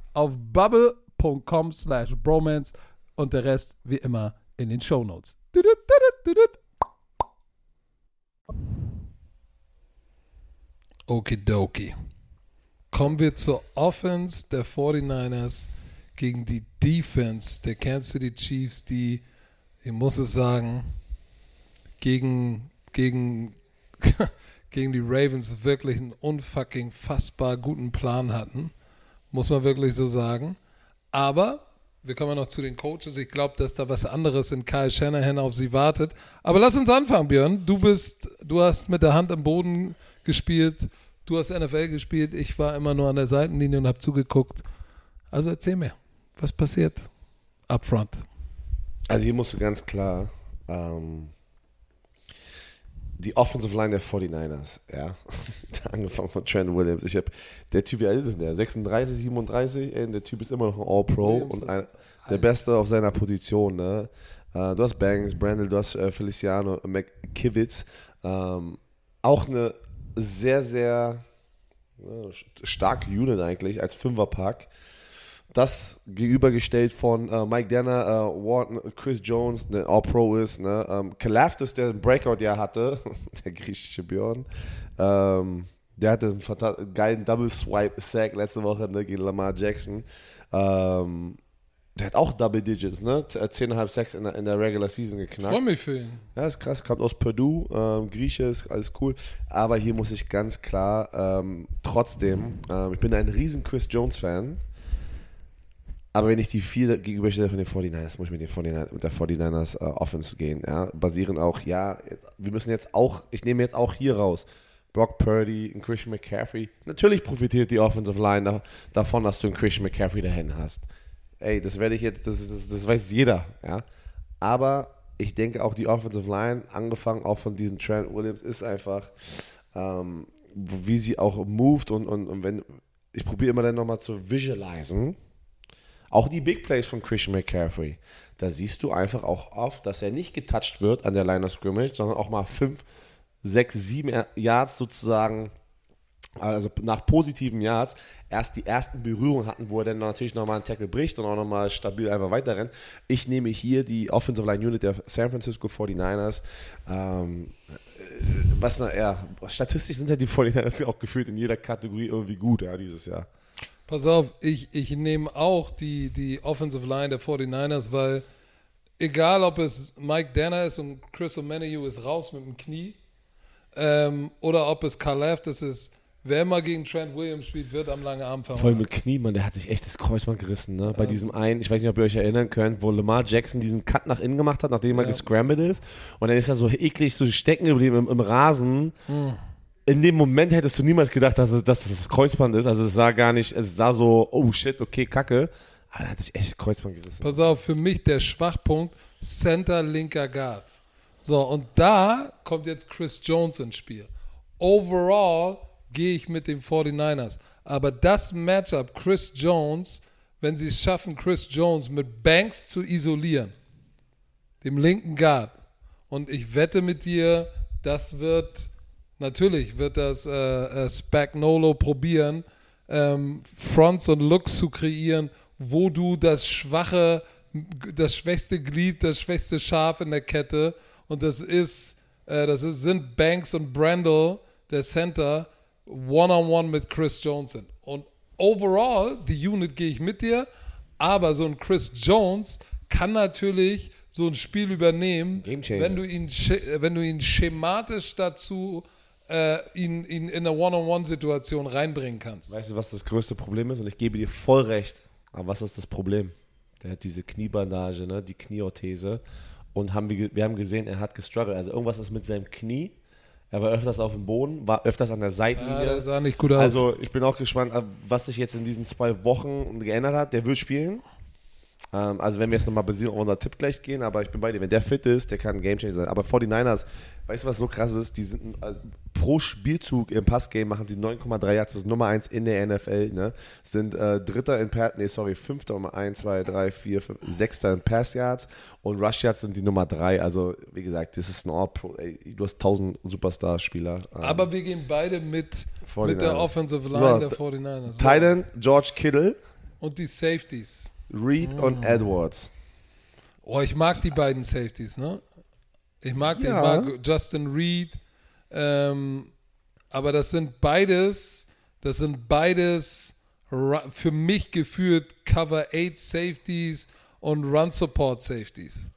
auf bubble.com slash bromance und der Rest wie immer in den Shownotes. Okidoki. Kommen wir zur Offense der 49ers gegen die Defense der Kansas City Chiefs, die, ich muss es sagen, gegen, gegen, gegen die Ravens wirklich einen unfucking fassbar guten Plan hatten. Muss man wirklich so sagen. Aber wir kommen noch zu den Coaches. Ich glaube, dass da was anderes in Kyle Shanahan auf sie wartet. Aber lass uns anfangen, Björn. Du bist, du hast mit der Hand am Boden gespielt. Du hast NFL gespielt. Ich war immer nur an der Seitenlinie und habe zugeguckt. Also erzähl mir, was passiert up front? Also hier musst du ganz klar ähm, die Offensive Line der 49ers, ja. Angefangen von Trent Williams. Ich habe, der Typ, wie alt ist denn der? 36, 37? Ey, der Typ ist immer noch ein All-Pro und ein, der. Beste auf seiner Position, ne? Äh, du hast Banks, Brandel, du hast äh, Feliciano, McKivitz. Ähm, auch eine sehr, sehr äh, starke Unit eigentlich als Fünferpack. Das gegenübergestellt von äh, Mike Danner, äh, Wharton, Chris Jones, der All-Pro ist, ne? ähm, Kalafdis, der ein Breakout-Jahr hatte, der griechische Björn, ähm, Der hatte einen, geilen Double Swipe Sack letzte Woche ne, gegen Lamar Jackson. Ähm, der hat auch Double Digits, ne? Z- äh, 10,5 Sacks in der, in der Regular Season geknackt. Freue mich für ihn. Ja, ist krass, kommt aus Purdue, ähm, Grieche, ist alles cool. Aber hier muss ich ganz klar, ähm, trotzdem, ähm, ich bin ein riesen Chris Jones-Fan. Aber wenn ich die vier gegenüberstelle von den 49ers, muss ich mit, den 49, mit der 49ers äh, Offense gehen. Ja? Basierend auch, ja, jetzt, wir müssen jetzt auch, ich nehme jetzt auch hier raus, Brock Purdy, und Christian McCaffrey. Natürlich profitiert die Offensive Line da, davon, dass du einen Christian McCaffrey dahin hast. Ey, das werde ich jetzt, das, das, das weiß jeder, ja. Aber ich denke auch die Offensive Line, angefangen auch von diesem Trent Williams, ist einfach, ähm, wie sie auch moved und, und, und wenn, ich probiere immer dann nochmal zu visualisen, auch die Big Plays von Christian McCaffrey, da siehst du einfach auch oft, dass er nicht getouched wird an der Line of Scrimmage, sondern auch mal fünf, sechs, sieben Yards sozusagen, also nach positiven Yards, erst die ersten Berührungen hatten, wo er dann natürlich nochmal einen Tackle bricht und auch nochmal stabil einfach weiterrennt. Ich nehme hier die Offensive Line Unit der San Francisco 49ers. Ähm, äh, was na, ja, statistisch sind ja die 49ers auch gefühlt in jeder Kategorie irgendwie gut, ja, dieses Jahr. Pass auf, ich, ich nehme auch die, die Offensive Line der 49ers, weil egal ob es Mike Danner ist und Chris O'Manohu ist raus mit dem Knie ähm, oder ob es Carl Left ist, ist, wer immer gegen Trent Williams spielt, wird am langen Arm Voll verhauen. mit Knie, Mann, der hat sich echt das Kreuzband gerissen, ne? Bei diesem einen, ich weiß nicht, ob ihr euch erinnern könnt, wo Lamar Jackson diesen Cut nach innen gemacht hat, nachdem er Ja. gescrambled ist. Und dann ist er so eklig so stecken geblieben im, im Rasen. Hm. In dem Moment hättest du niemals gedacht, dass, dass das das Kreuzband ist. Also es sah gar nicht, es sah so, oh shit, okay, kacke. Aber er hat sich echt Kreuzband gerissen. Pass auf, für mich der Schwachpunkt Center linker Guard. So, und da kommt jetzt Chris Jones ins Spiel. Overall gehe ich mit den 49ers. Aber das Matchup Chris Jones, wenn sie es schaffen, Chris Jones mit Banks zu isolieren, dem linken Guard, und ich wette mit dir, das wird, natürlich wird das äh, äh, Spagnolo probieren, ähm, Fronts und Looks zu kreieren, wo du das schwache, das schwächste Glied, das schwächste Schaf in der Kette, und das ist, äh, das ist, sind Banks und Brandel, der Center, one-on-one mit Chris Jones sind. Und overall, die Unit gehe ich mit dir, aber so ein Chris Jones kann natürlich so ein Spiel übernehmen, wenn du ihn, wenn du ihn schematisch dazu äh, ihn, ihn in eine One-on-One-Situation reinbringen kannst. Weißt du, was das größte Problem ist? Und ich gebe dir voll recht. Aber was ist das Problem? Der hat diese Kniebandage, ne? die Knieorthese. Und haben wir, wir haben gesehen, er hat gestruggelt. Also irgendwas ist mit seinem Knie. Er war öfters auf dem Boden, war öfters an der Ja, Seitenlinie. das sah nicht gut aus. also ich bin auch gespannt, was sich jetzt in diesen zwei Wochen geändert hat. Der wird spielen. Ähm, also wenn wir jetzt nochmal basieren auf unser Tipp gleich gehen, aber ich bin bei dir. Wenn der fit ist, der kann ein Gamechanger sein. Aber 49ers, weißt du, was so krass ist? Die sind äh, pro Spielzug im Passgame machen sie 9,3 Yards. Das ist Nummer 1 in der NFL. Ne? Sind äh, Dritter in Pass, nee, sorry, Fünfter Nummer 1, 2, 3, 4, 5, Sechster in Pass Yards und Rush Yards sind die Nummer 3. Also wie gesagt, das ist ein All-Pro. ey, Du hast 1000 Superstar-Spieler. Ähm, aber wir gehen beide mit, 49ers. mit der Offensive Line So, der 49ers. So. Titan, George Kittle, Und die Safeties. Reed und Edwards. Oh, ich mag die beiden Safeties, ne? Ich mag den, ich Ja. mag Justin Reed. Ähm, aber das sind beides, das sind beides für mich geführt Cover 8 Safeties und Run Support Safeties.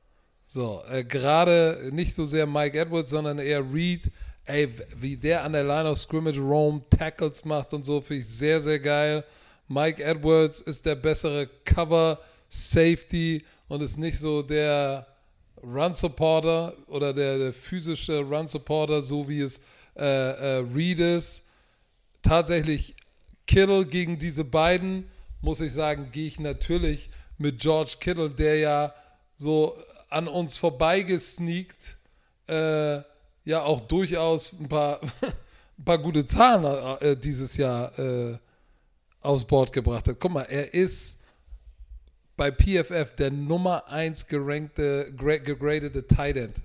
So, äh, gerade nicht so sehr Mike Edwards, sondern eher Reed. Ey, wie der an der Line of Scrimmage roam, Tackles macht und so, finde ich sehr, sehr geil. Mike Edwards ist der bessere Cover Safety und ist nicht so der Run Supporter oder der, der physische Run Supporter, so wie es äh, äh, Reed ist. Tatsächlich Kittle gegen diese beiden, muss ich sagen, gehe ich natürlich mit George Kittle, der ja so an uns vorbeigesneakt, äh, ja auch durchaus ein paar, ein paar gute Zahlen äh, dieses Jahr äh, aufs Board gebracht hat. Guck mal, er ist bei PFF der Nummer 1 gerankte, gra- gegradete Tight End.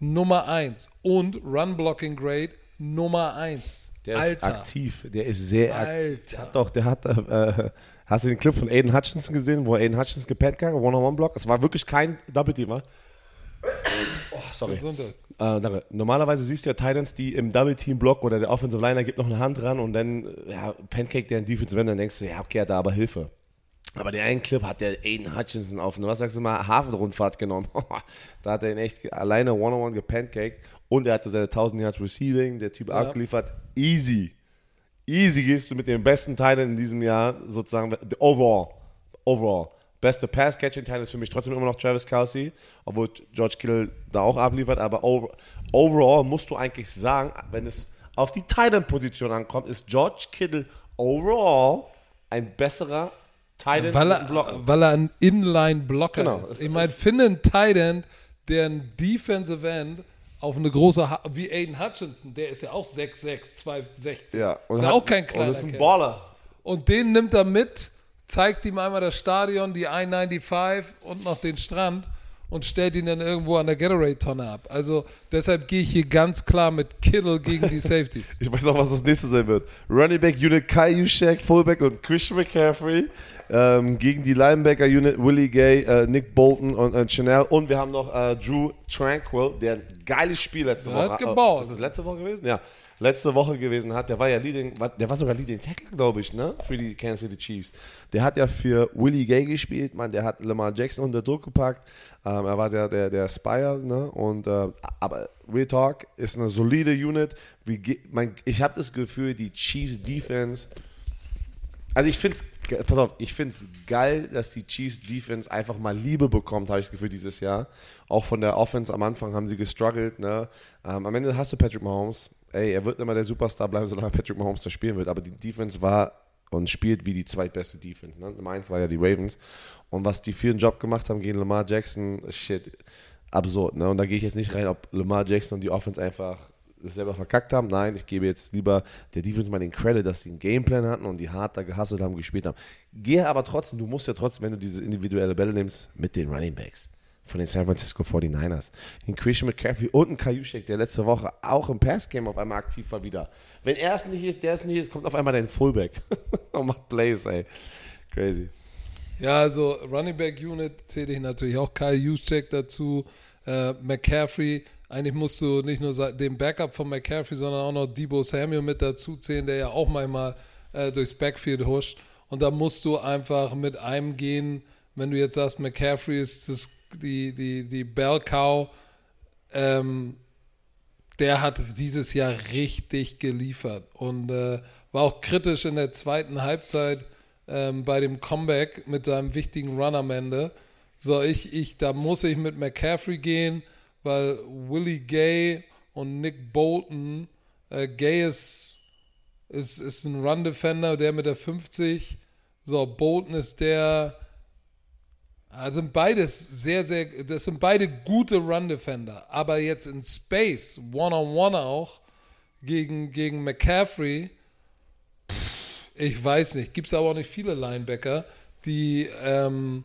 Nummer 1. Und Run Blocking Grade Nummer 1. Der ist Alter. aktiv, der ist sehr aktiv. Alter. Hat doch, der hat, äh, hast du den Clip von Aiden Hutchinson gesehen, wo Aiden Hutchinson gepennt hat, One-on-One-Block? Es war wirklich kein Double-Teamer. Sorry. Gesundheit. Äh, danke. Normalerweise siehst du ja Titans, die im Double Team Block oder der Offensive Liner gibt noch eine Hand dran und dann ja, Pancake der Defensive End, dann denkst du, ja, okay, hat da aber Hilfe. Aber den einen Clip hat der Aiden Hutchinson auf eine, was sagst du mal, Hafenrundfahrt genommen. da hat er ihn echt alleine one-on-one gepancaked und er hatte seine 1000 Yards Receiving, der Typ Ja. abgeliefert. Easy. Easy gehst du mit dem besten Titan in diesem Jahr sozusagen, overall, overall. Beste Pass-Catching-Titan ist für mich trotzdem immer noch Travis Kelsey, obwohl George Kittle da auch abliefert, aber over, overall musst du eigentlich sagen, wenn es auf die Titan-Position ankommt, ist George Kittle overall ein besserer Titan Weil er, weil er ein Inline-Blocker Genau, ist. Ich meine, ist- finde einen Tight End, der ein Defensive End auf eine große, ha wie Aiden Hutchinson, der ist ja auch 6'6", 260. Ja, ist ja hat- auch kein Und kleiner ist ein. Baller. Und den nimmt er mit, zeigt ihm einmal das Stadion, die I-95 und noch den Strand und stellt ihn dann irgendwo an der Gatorade-Tonne ab. Also deshalb gehe ich hier ganz klar mit Kittle gegen die Safeties. Ich weiß auch, was das nächste sein wird. Running Back Unit Kai Juszczyk, Fullback und Christian McCaffrey ähm, gegen die Linebacker Unit Willie Gay, äh, Nick Bolton und äh, Chanel. Und wir haben noch äh, Drew Tranquil, der ein geiles Spiel letzte Der Woche hat äh, gebaut. Ist das letzte Woche gewesen? Ja. Letzte Woche gewesen hat, der war ja Leading, der war sogar Leading Tackler, glaube ich, ne? Für die Kansas City Chiefs. Der hat ja für Willie Gay gespielt, man, der hat Lamar Jackson unter Druck gepackt. Ähm, er war der, der, der Spire, ne? Und äh, aber Real Talk ist eine solide Unit. Wie, mein, ich habe das Gefühl, die Chiefs Defense. Also ich finde es, pass auf, ich finde es geil, dass die Chiefs Defense einfach mal Liebe bekommt, habe ich das Gefühl, dieses Jahr. Auch von der Offense am Anfang haben sie gestruggelt. Ne? Ähm, am Ende hast du Patrick Mahomes. Ey, er wird immer der Superstar bleiben, solange Patrick Mahomes da spielen wird. Aber die Defense war und spielt wie die zweitbeste Defense. Ne? Nummer eins war ja die Ravens. Und was die für einen Job gemacht haben gegen Lamar Jackson, shit, absurd. Ne? Und da gehe ich jetzt nicht rein, ob Lamar Jackson und die Offense einfach selber verkackt haben. Nein, ich gebe jetzt lieber der Defense mal den Credit, dass sie einen Gameplan hatten und die hart da gehasselt haben, gespielt haben. Gehe aber trotzdem, du musst ja trotzdem, wenn du diese individuelle Bälle nimmst, mit den Running Backs von den San Francisco 49ers. Den Christian McCaffrey und ein Kajuschek, der letzte Woche auch im Passgame auf einmal aktiv war wieder. Wenn er es nicht ist, der es nicht ist, kommt auf einmal dein Fullback und macht Plays, ey. Crazy. Ja, also Running Back Unit zähle ich natürlich auch Kyle Juszczyk dazu, äh, McCaffrey. Eigentlich musst du nicht nur den Backup von McCaffrey, sondern auch noch Debo Samuel mit dazu zählen, der ja auch manchmal äh, durchs Backfield huscht. Und da musst du einfach mit einem gehen, wenn du jetzt sagst, McCaffrey ist das, die, die, die Bell Cow, ähm, der hat dieses Jahr richtig geliefert und äh, war auch kritisch in der zweiten Halbzeit ähm, bei dem Comeback mit seinem wichtigen Run am Ende. So, ich, ich, da muss ich mit McCaffrey gehen, weil Willie Gay und Nick Bolton, äh, Gay ist, ist, ist ein Run-Defender, der mit der 50, so, Bolton ist der, also sind beides sehr, sehr, das sind beide gute Run-Defender. Aber jetzt in Space, One-on-One auch, gegen, gegen McCaffrey, pff, ich weiß nicht, gibt es aber auch nicht viele Linebacker, die, ähm,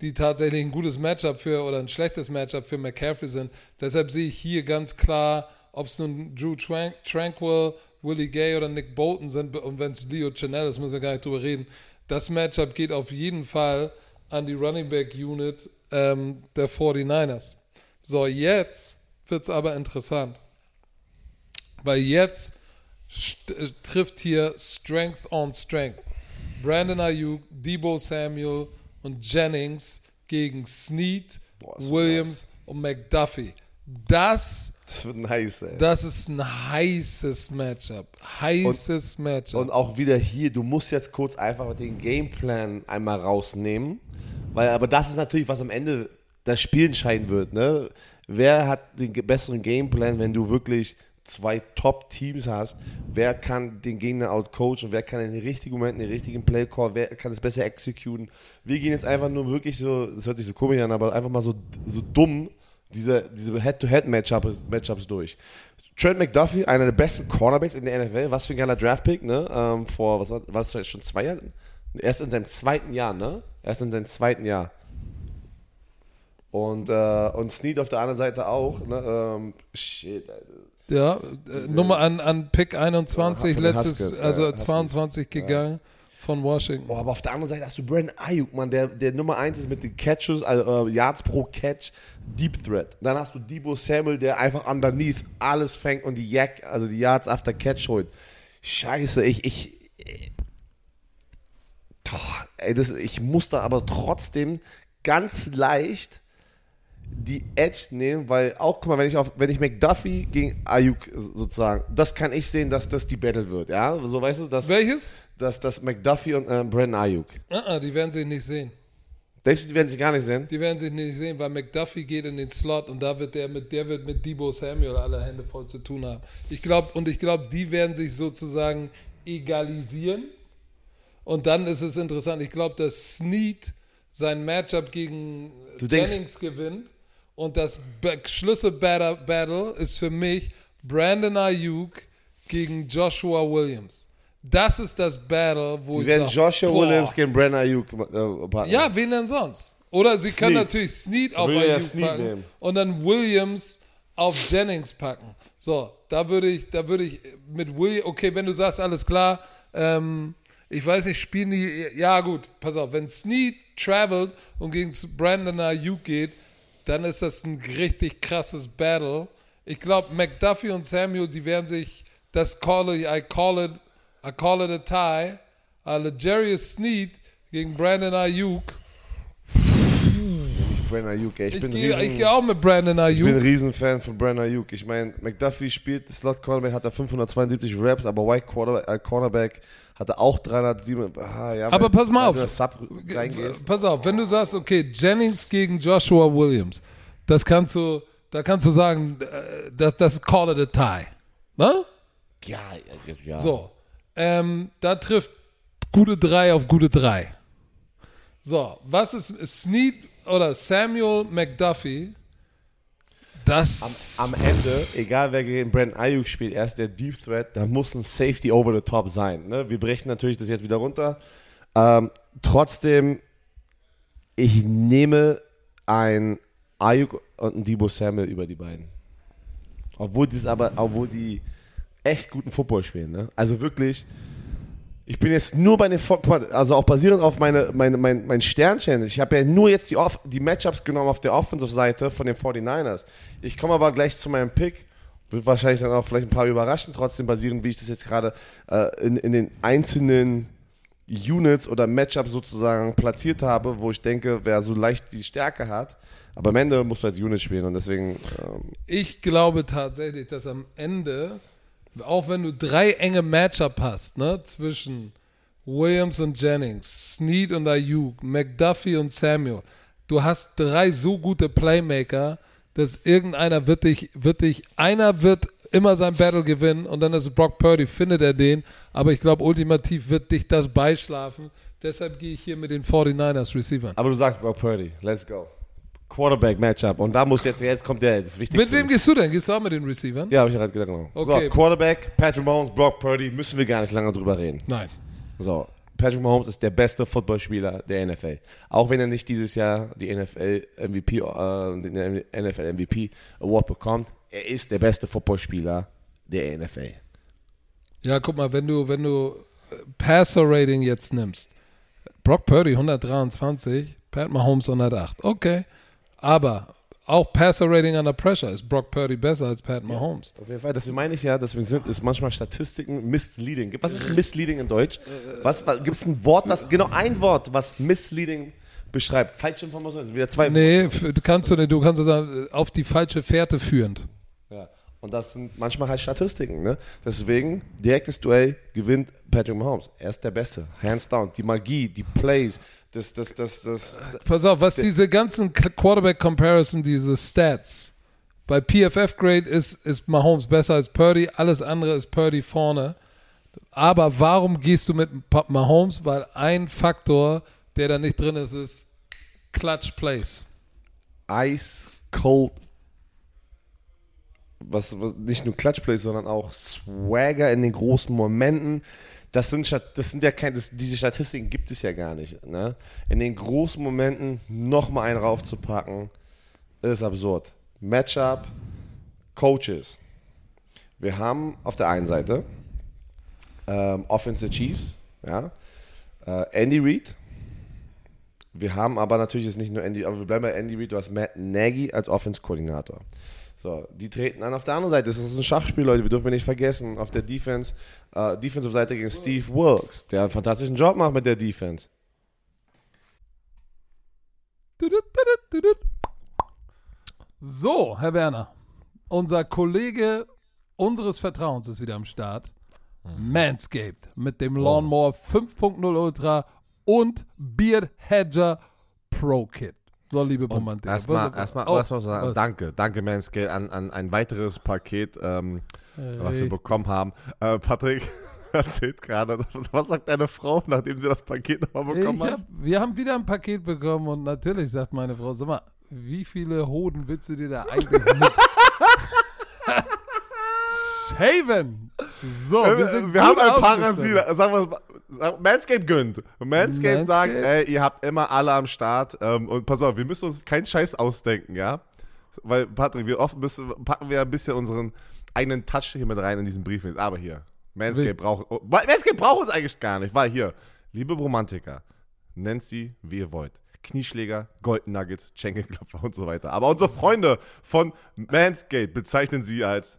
die tatsächlich ein gutes Matchup für oder ein schlechtes Matchup für McCaffrey sind. Deshalb sehe ich hier ganz klar, ob es nun Drew Tran Tranquil, Willie Gay oder Nick Bolton sind und wenn es Leo Chanel ist, müssen wir gar nicht drüber reden. Das Matchup geht auf jeden Fall an die Running Back Unit ähm, der 49ers. So, jetzt wird es aber interessant. Weil jetzt äh, trifft hier Strength on Strength. Brandon Ayuk, Debo Samuel und Jennings gegen Snead, Boah, Williams und McDuffie. Das, Das wird nice, ey. das ist ein heißes Matchup. Heißes Matchup. Und auch wieder hier, du musst jetzt kurz einfach den Gameplan einmal rausnehmen. Weil, aber das ist natürlich, was am Ende das Spiel entscheiden wird. Ne? Wer hat den besseren Gameplan, wenn du wirklich zwei Top-Teams hast? Wer kann den Gegner outcoachen? Wer kann in den richtigen Momenten den richtigen Play-Call? Wer kann es besser exekuten? Wir gehen jetzt einfach nur wirklich so, das hört sich so komisch an, aber einfach mal so, so dumm diese, diese Head-to-Head-Matchups Matchups durch. Trent McDuffie, einer der besten Cornerbacks in der NFL, was für ein geiler Draftpick, ne? Ähm, vor, was war war das jetzt schon zwei Jahren? Erst in seinem zweiten Jahr, ne? Erst in seinem zweiten Jahr. Und, äh, und Snead auf der anderen Seite auch, ne? Ähm, shit. Ja, äh, Nummer an, an Pick 21, Ja, von den letztes, Huskers, also ja, Huskies. 22 gegangen von Washington. Oh, aber auf der anderen Seite hast du Brandon Ayuk, Mann, der, der Nummer 1 ist mit den Catches, also äh, Yards pro Catch, Deep Threat. Dann hast du Debo Samuel, der einfach underneath alles fängt und die Yak, also die Yards after Catch holt. Scheiße, ich, ich, Boah, ey, das, ich muss da aber trotzdem ganz leicht die Edge nehmen, weil auch, guck mal, wenn ich auf, wenn ich McDuffie gegen Ayuk sozusagen, das kann ich sehen, dass das die Battle wird, ja, so weißt du, dass, Welches? dass das McDuffie und äh, Brandon Ayuk. Uh -uh, die werden sich nicht sehen. Denkst du, die werden sich gar nicht sehen? Die werden sich nicht sehen, weil McDuffie geht in den Slot und da wird der mit, der wird mit Debo Samuel alle Hände voll zu tun haben. Ich glaube, und ich glaube, die werden sich sozusagen egalisieren. Und dann ist es interessant. Ich glaube, dass Snead sein Matchup gegen Du Jennings denkst- gewinnt. Und das Schlüssel-Battle ist für mich Brandon Ayuk gegen Joshua Williams. Das ist das Battle, wo Die ich werden sag, Joshua boah. Williams gegen Brandon Ayuk äh. Ja, wen denn sonst? Oder sie können Snead. natürlich Snead auf Will ja Ayuk Snead packen nehmen. und dann Williams auf Jennings packen. So, da würde ich, da würde ich mit Williams, okay, wenn du sagst, alles klar, ähm, ich weiß nicht, spielen die, ja gut, pass auf, wenn Snead travelt und gegen Brandon Ayuk geht, dann ist das ein richtig krasses Battle. Ich glaube, McDuffie und Samuel, die werden sich, das call ich, I call it, I call it a tie. Uh, Legarius Snead gegen Brandon Ayuk. Brandon Ayuk, ey. Ich, Ich bin, ein gehe riesen, ich geh auch mit Brandon ich bin ein Ayuk. Riesenfan von Brandon Ayuk. Ich meine, McDuffie spielt Slot Cornerback, hat er 572 Raps, aber White Quarterback, äh, Cornerback hatte auch 307. Ah, ja, Aber wenn- pass mal auf. Sub reingehst. Pass auf, wenn du sagst, okay, Jennings gegen Joshua Williams, das kannst du, da kannst du sagen, äh, das, das call it a tie. Ne? Ja, ja, ja. So, ähm, da trifft gute drei auf gute drei. So, was ist Snead oder Samuel McDuffie? Das Am Ende, egal wer gegen Brandon Ayuk spielt, er ist der Deep Threat, da muss ein Safety over the top sein. Ne? Wir brechen natürlich das jetzt wieder runter. Ähm, trotzdem, ich nehme ein Ayuk und ein Debo Samuel über die beiden. Obwohl aber, obwohl die echt guten Football spielen. Ne? Also wirklich, ich bin jetzt nur bei den, also auch basierend auf meine, meine, mein, mein Sternchen. Ich habe ja nur jetzt die, die Matchups genommen auf der Offensive-Seite von den 49ers. Ich komme aber gleich zu meinem Pick. Wird wahrscheinlich dann auch vielleicht ein paar überraschen, trotzdem basierend, wie ich das jetzt gerade äh, in, in den einzelnen Units oder Matchups sozusagen platziert habe, wo ich denke, wer so leicht die Stärke hat. Aber am Ende musst du als Unit spielen und deswegen ähm, Ich glaube tatsächlich, dass am Ende, auch wenn du drei enge Matchup hast, ne, zwischen Williams und Jennings, Snead und Ayuk, McDuffie und Samuel, du hast drei so gute Playmaker, dass irgendeiner wird dich, wird dich, einer wird immer sein Battle gewinnen und dann ist es Brock Purdy, findet er den, aber ich glaube, ultimativ wird dich das beischlafen. Deshalb gehe ich hier mit den 49ers Receivern. Aber du sagst Brock Purdy, let's go. Quarterback Matchup und da muss jetzt jetzt kommt der das Wichtigste. Mit wem gehst du denn? Gehst du auch mit den Receivern? Ja, habe ich gerade gedacht. Genau. Okay. So, Quarterback, Patrick Mahomes, Brock Purdy, müssen wir gar nicht lange drüber reden. Nein. So, Patrick Mahomes ist der beste Footballspieler der NFL. Auch wenn er nicht dieses Jahr die NFL MVP, äh, den NFL MVP Award bekommt, er ist der beste Footballspieler der NFL. Ja, guck mal, wenn du, wenn du äh, Passer-Rating jetzt nimmst, Brock Purdy 123, Pat Mahomes 108. Okay. Aber auch Passer-Rating under Pressure ist Brock Purdy besser als Pat Mahomes. Auf jeden Fall, deswegen meine ich ja, deswegen sind es manchmal Statistiken misleading. Was ist misleading in Deutsch? Was, was gibt es ein Wort, das genau ein Wort, was misleading beschreibt? Falsche Information, also wieder zwei. Nee, kannst du nicht, du kannst so sagen, auf die falsche Fährte führend. Und das sind manchmal halt Statistiken. Ne? Deswegen, direktes Duell gewinnt Patrick Mahomes. Er ist der Beste. Hands down. Die Magie, die Plays, das, das, das, das. Pass auf, was diese ganzen Quarterback-Comparison, diese Stats, bei PFF Grade ist, ist Mahomes besser als Purdy, alles andere ist Purdy vorne. Aber warum gehst du mit Mahomes? Weil ein Faktor, der da nicht drin ist, ist Clutch Plays. Ice Cold. Was, was nicht nur Clutchplays, sondern auch Swagger in den großen Momenten. Das sind, das sind ja keine, diese Statistiken gibt es ja gar nicht. Ne? In den großen Momenten nochmal einen raufzupacken, ist absurd. Matchup, Coaches. Wir haben auf der einen Seite ähm, Offensive Chiefs, ja. Äh, Andy Reid. Wir haben aber natürlich jetzt nicht nur Andy, aber wir bleiben bei Andy Reid. Du hast Matt Nagy als Offense-Koordinator. So, die treten an. Auf der anderen Seite, das ist ein Schachspiel, Leute, wir dürfen nicht vergessen. Auf der Defense, äh, Defensive-Seite gegen Steve Wilkes, der einen fantastischen Job macht mit der Defense. So, Herr Werner, unser Kollege unseres Vertrauens ist wieder am Start. Manscaped mit dem Lawnmower 5.0 Ultra und Beard Hedger Pro Kit. So, liebe Romantik. Erstmal, erstmal, oh, erstmal sagen, was? danke, danke Manscaped an, an ein weiteres Paket, ähm, was wir bekommen haben. Äh, Patrick erzählt gerade, was sagt deine Frau, nachdem sie das Paket nochmal bekommen hat? hab, wir haben wieder ein Paket bekommen und natürlich sagt meine Frau, sag mal, wie viele Hoden willst du dir da eigentlich mit shaven? So, wir, sind wir haben ein. Rasierer. Sagen wir, sag- Manscaped gönnt. Manscaped, Manscaped? sagt, ey, ihr habt immer alle am Start. Ähm, und pass auf, wir müssen uns keinen Scheiß ausdenken, ja? Weil, Patrick, wir oft müssen, packen wir ein bisschen unseren eigenen Touch hier mit rein in diesen Brief. Aber hier, Manscaped braucht, oh, Manscaped braucht uns eigentlich gar nicht, weil hier, liebe Romantiker, nennt sie, wie ihr wollt. Knieschläger, Golden Nuggets, Schenkelklopfer und so weiter. Aber unsere Freunde von Manscaped bezeichnen sie als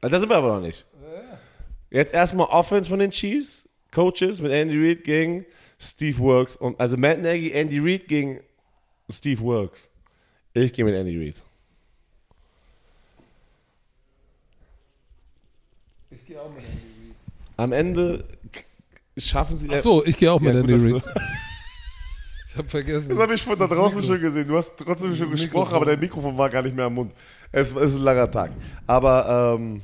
Also Da sind wir aber noch nicht. Jetzt erstmal Offense von den Chiefs, Coaches mit Andy Reid gegen Steve Wilkes. Und, also Matt Nagy, Andy Reid gegen Steve Wilkes. Ich gehe mit Andy Reid. Ich gehe auch mit Andy Reid. Am Ende schaffen sie... Achso, ich gehe auch mit Ja, Andy Reid. habe vergessen. Das habe ich von da draußen schon gesehen. Du hast trotzdem schon gesprochen, Mikrofon. aber dein Mikrofon war gar nicht mehr am Mund. Es, es ist ein langer Tag. Aber ähm,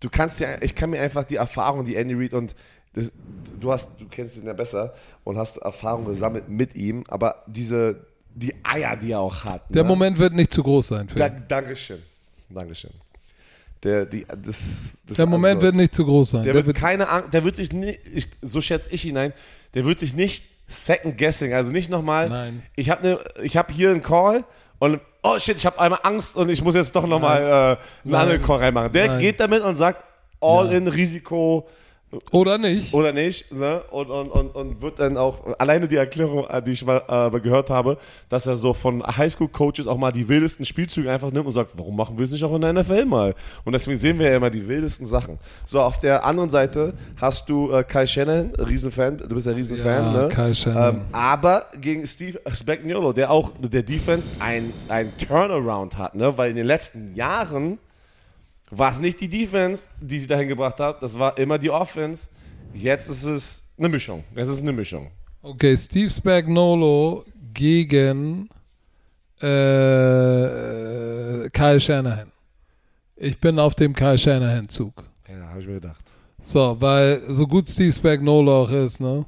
du kannst ja, ich kann mir einfach die Erfahrung, die Andy Reid und das, du hast, du kennst ihn ja besser und hast Erfahrung gesammelt mit ihm, aber diese, die Eier, die er auch hat. Der ne? Moment wird nicht zu groß sein für Da, ihn. Dankeschön. Dankeschön. Der, die, das, das Der Moment also, wird nicht zu groß sein. Der, wird keine Angst, der wird sich nicht, ich, so schätze ich ihn ein, der wird sich nicht second guessing, also nicht nochmal, Nein. ich habe ne, ich hab hier einen Call und oh shit, ich habe einmal Angst und ich muss jetzt doch nochmal äh, einen Nein. anderen Call reinmachen. Der Nein. geht damit und sagt, all Ja. in Risiko Oder nicht? oder nicht, ne? Und, und, und, und wird dann auch, alleine die Erklärung, äh, die ich mal äh, gehört habe, dass er so von Highschool-Coaches auch mal die wildesten Spielzüge einfach nimmt und sagt, warum machen wir es nicht auch in der NFL mal? Und deswegen sehen wir ja immer die wildesten Sachen. So, auf der anderen Seite hast du äh, Kai Shannon, Riesenfan, du bist ja Riesenfan, Ja, ne? Kai Shannon. Ähm, aber gegen Steve Spagnuolo, der auch der Defense ein, ein Turnaround hat, ne? Weil in den letzten Jahren war es nicht die Defense, die sie dahin gebracht hat, das war immer die Offense. Jetzt ist es eine Mischung. Es ist eine Mischung. Okay, Steve Spagnolo gegen äh, Kyle Shanahan. Ich bin auf dem Kyle Shanahan-Zug. Ja, habe ich mir gedacht. So, weil so gut Steve Spagnolo auch ist, ne?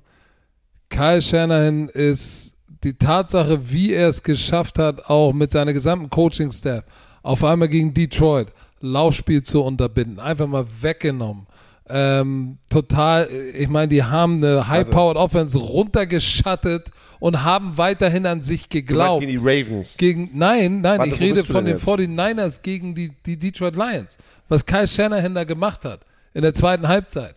Kyle Shanahan ist die Tatsache, wie er es geschafft hat, auch mit seiner gesamten Coaching-Staff auf einmal gegen Detroit Laufspiel zu unterbinden. Einfach mal weggenommen. Ähm, total, ich meine, die haben eine High-Powered Offense runtergeschattet und haben weiterhin an sich Du geglaubt. gegen die Ravens. Gegen, nein, nein, Warte, ich rede du von den jetzt? 49ers gegen die, die Detroit Lions. Was Kyle Shanahan da gemacht hat in der zweiten Halbzeit.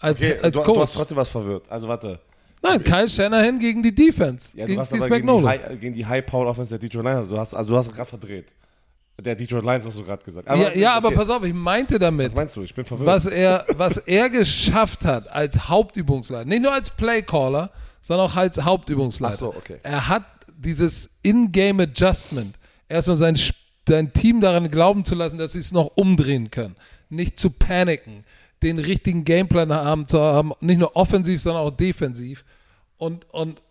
Als, Okay, als du, Coach. du hast trotzdem was verwirrt. Also warte. nein, Kyle Shanahan gegen die Defense. Ja, du gegen hast Steve aber gegen die. High, gegen die High-Powered Offense der Detroit Lions. Du hast, also du hast gerade verdreht. Der Detroit Lions hast du gerade gesagt. Ja, ja, aber okay. pass auf, ich meinte damit, Was meinst du? Ich bin verwirrt. was er, was er geschafft hat als Hauptübungsleiter, nicht nur als Playcaller, sondern auch als Hauptübungsleiter. Ach so, okay. Er hat dieses In-Game Adjustment, erstmal sein, sein Team daran glauben zu lassen, dass sie es noch umdrehen können, nicht zu paniken, den richtigen Gameplan haben zu haben, nicht nur offensiv, sondern auch defensiv. Und, und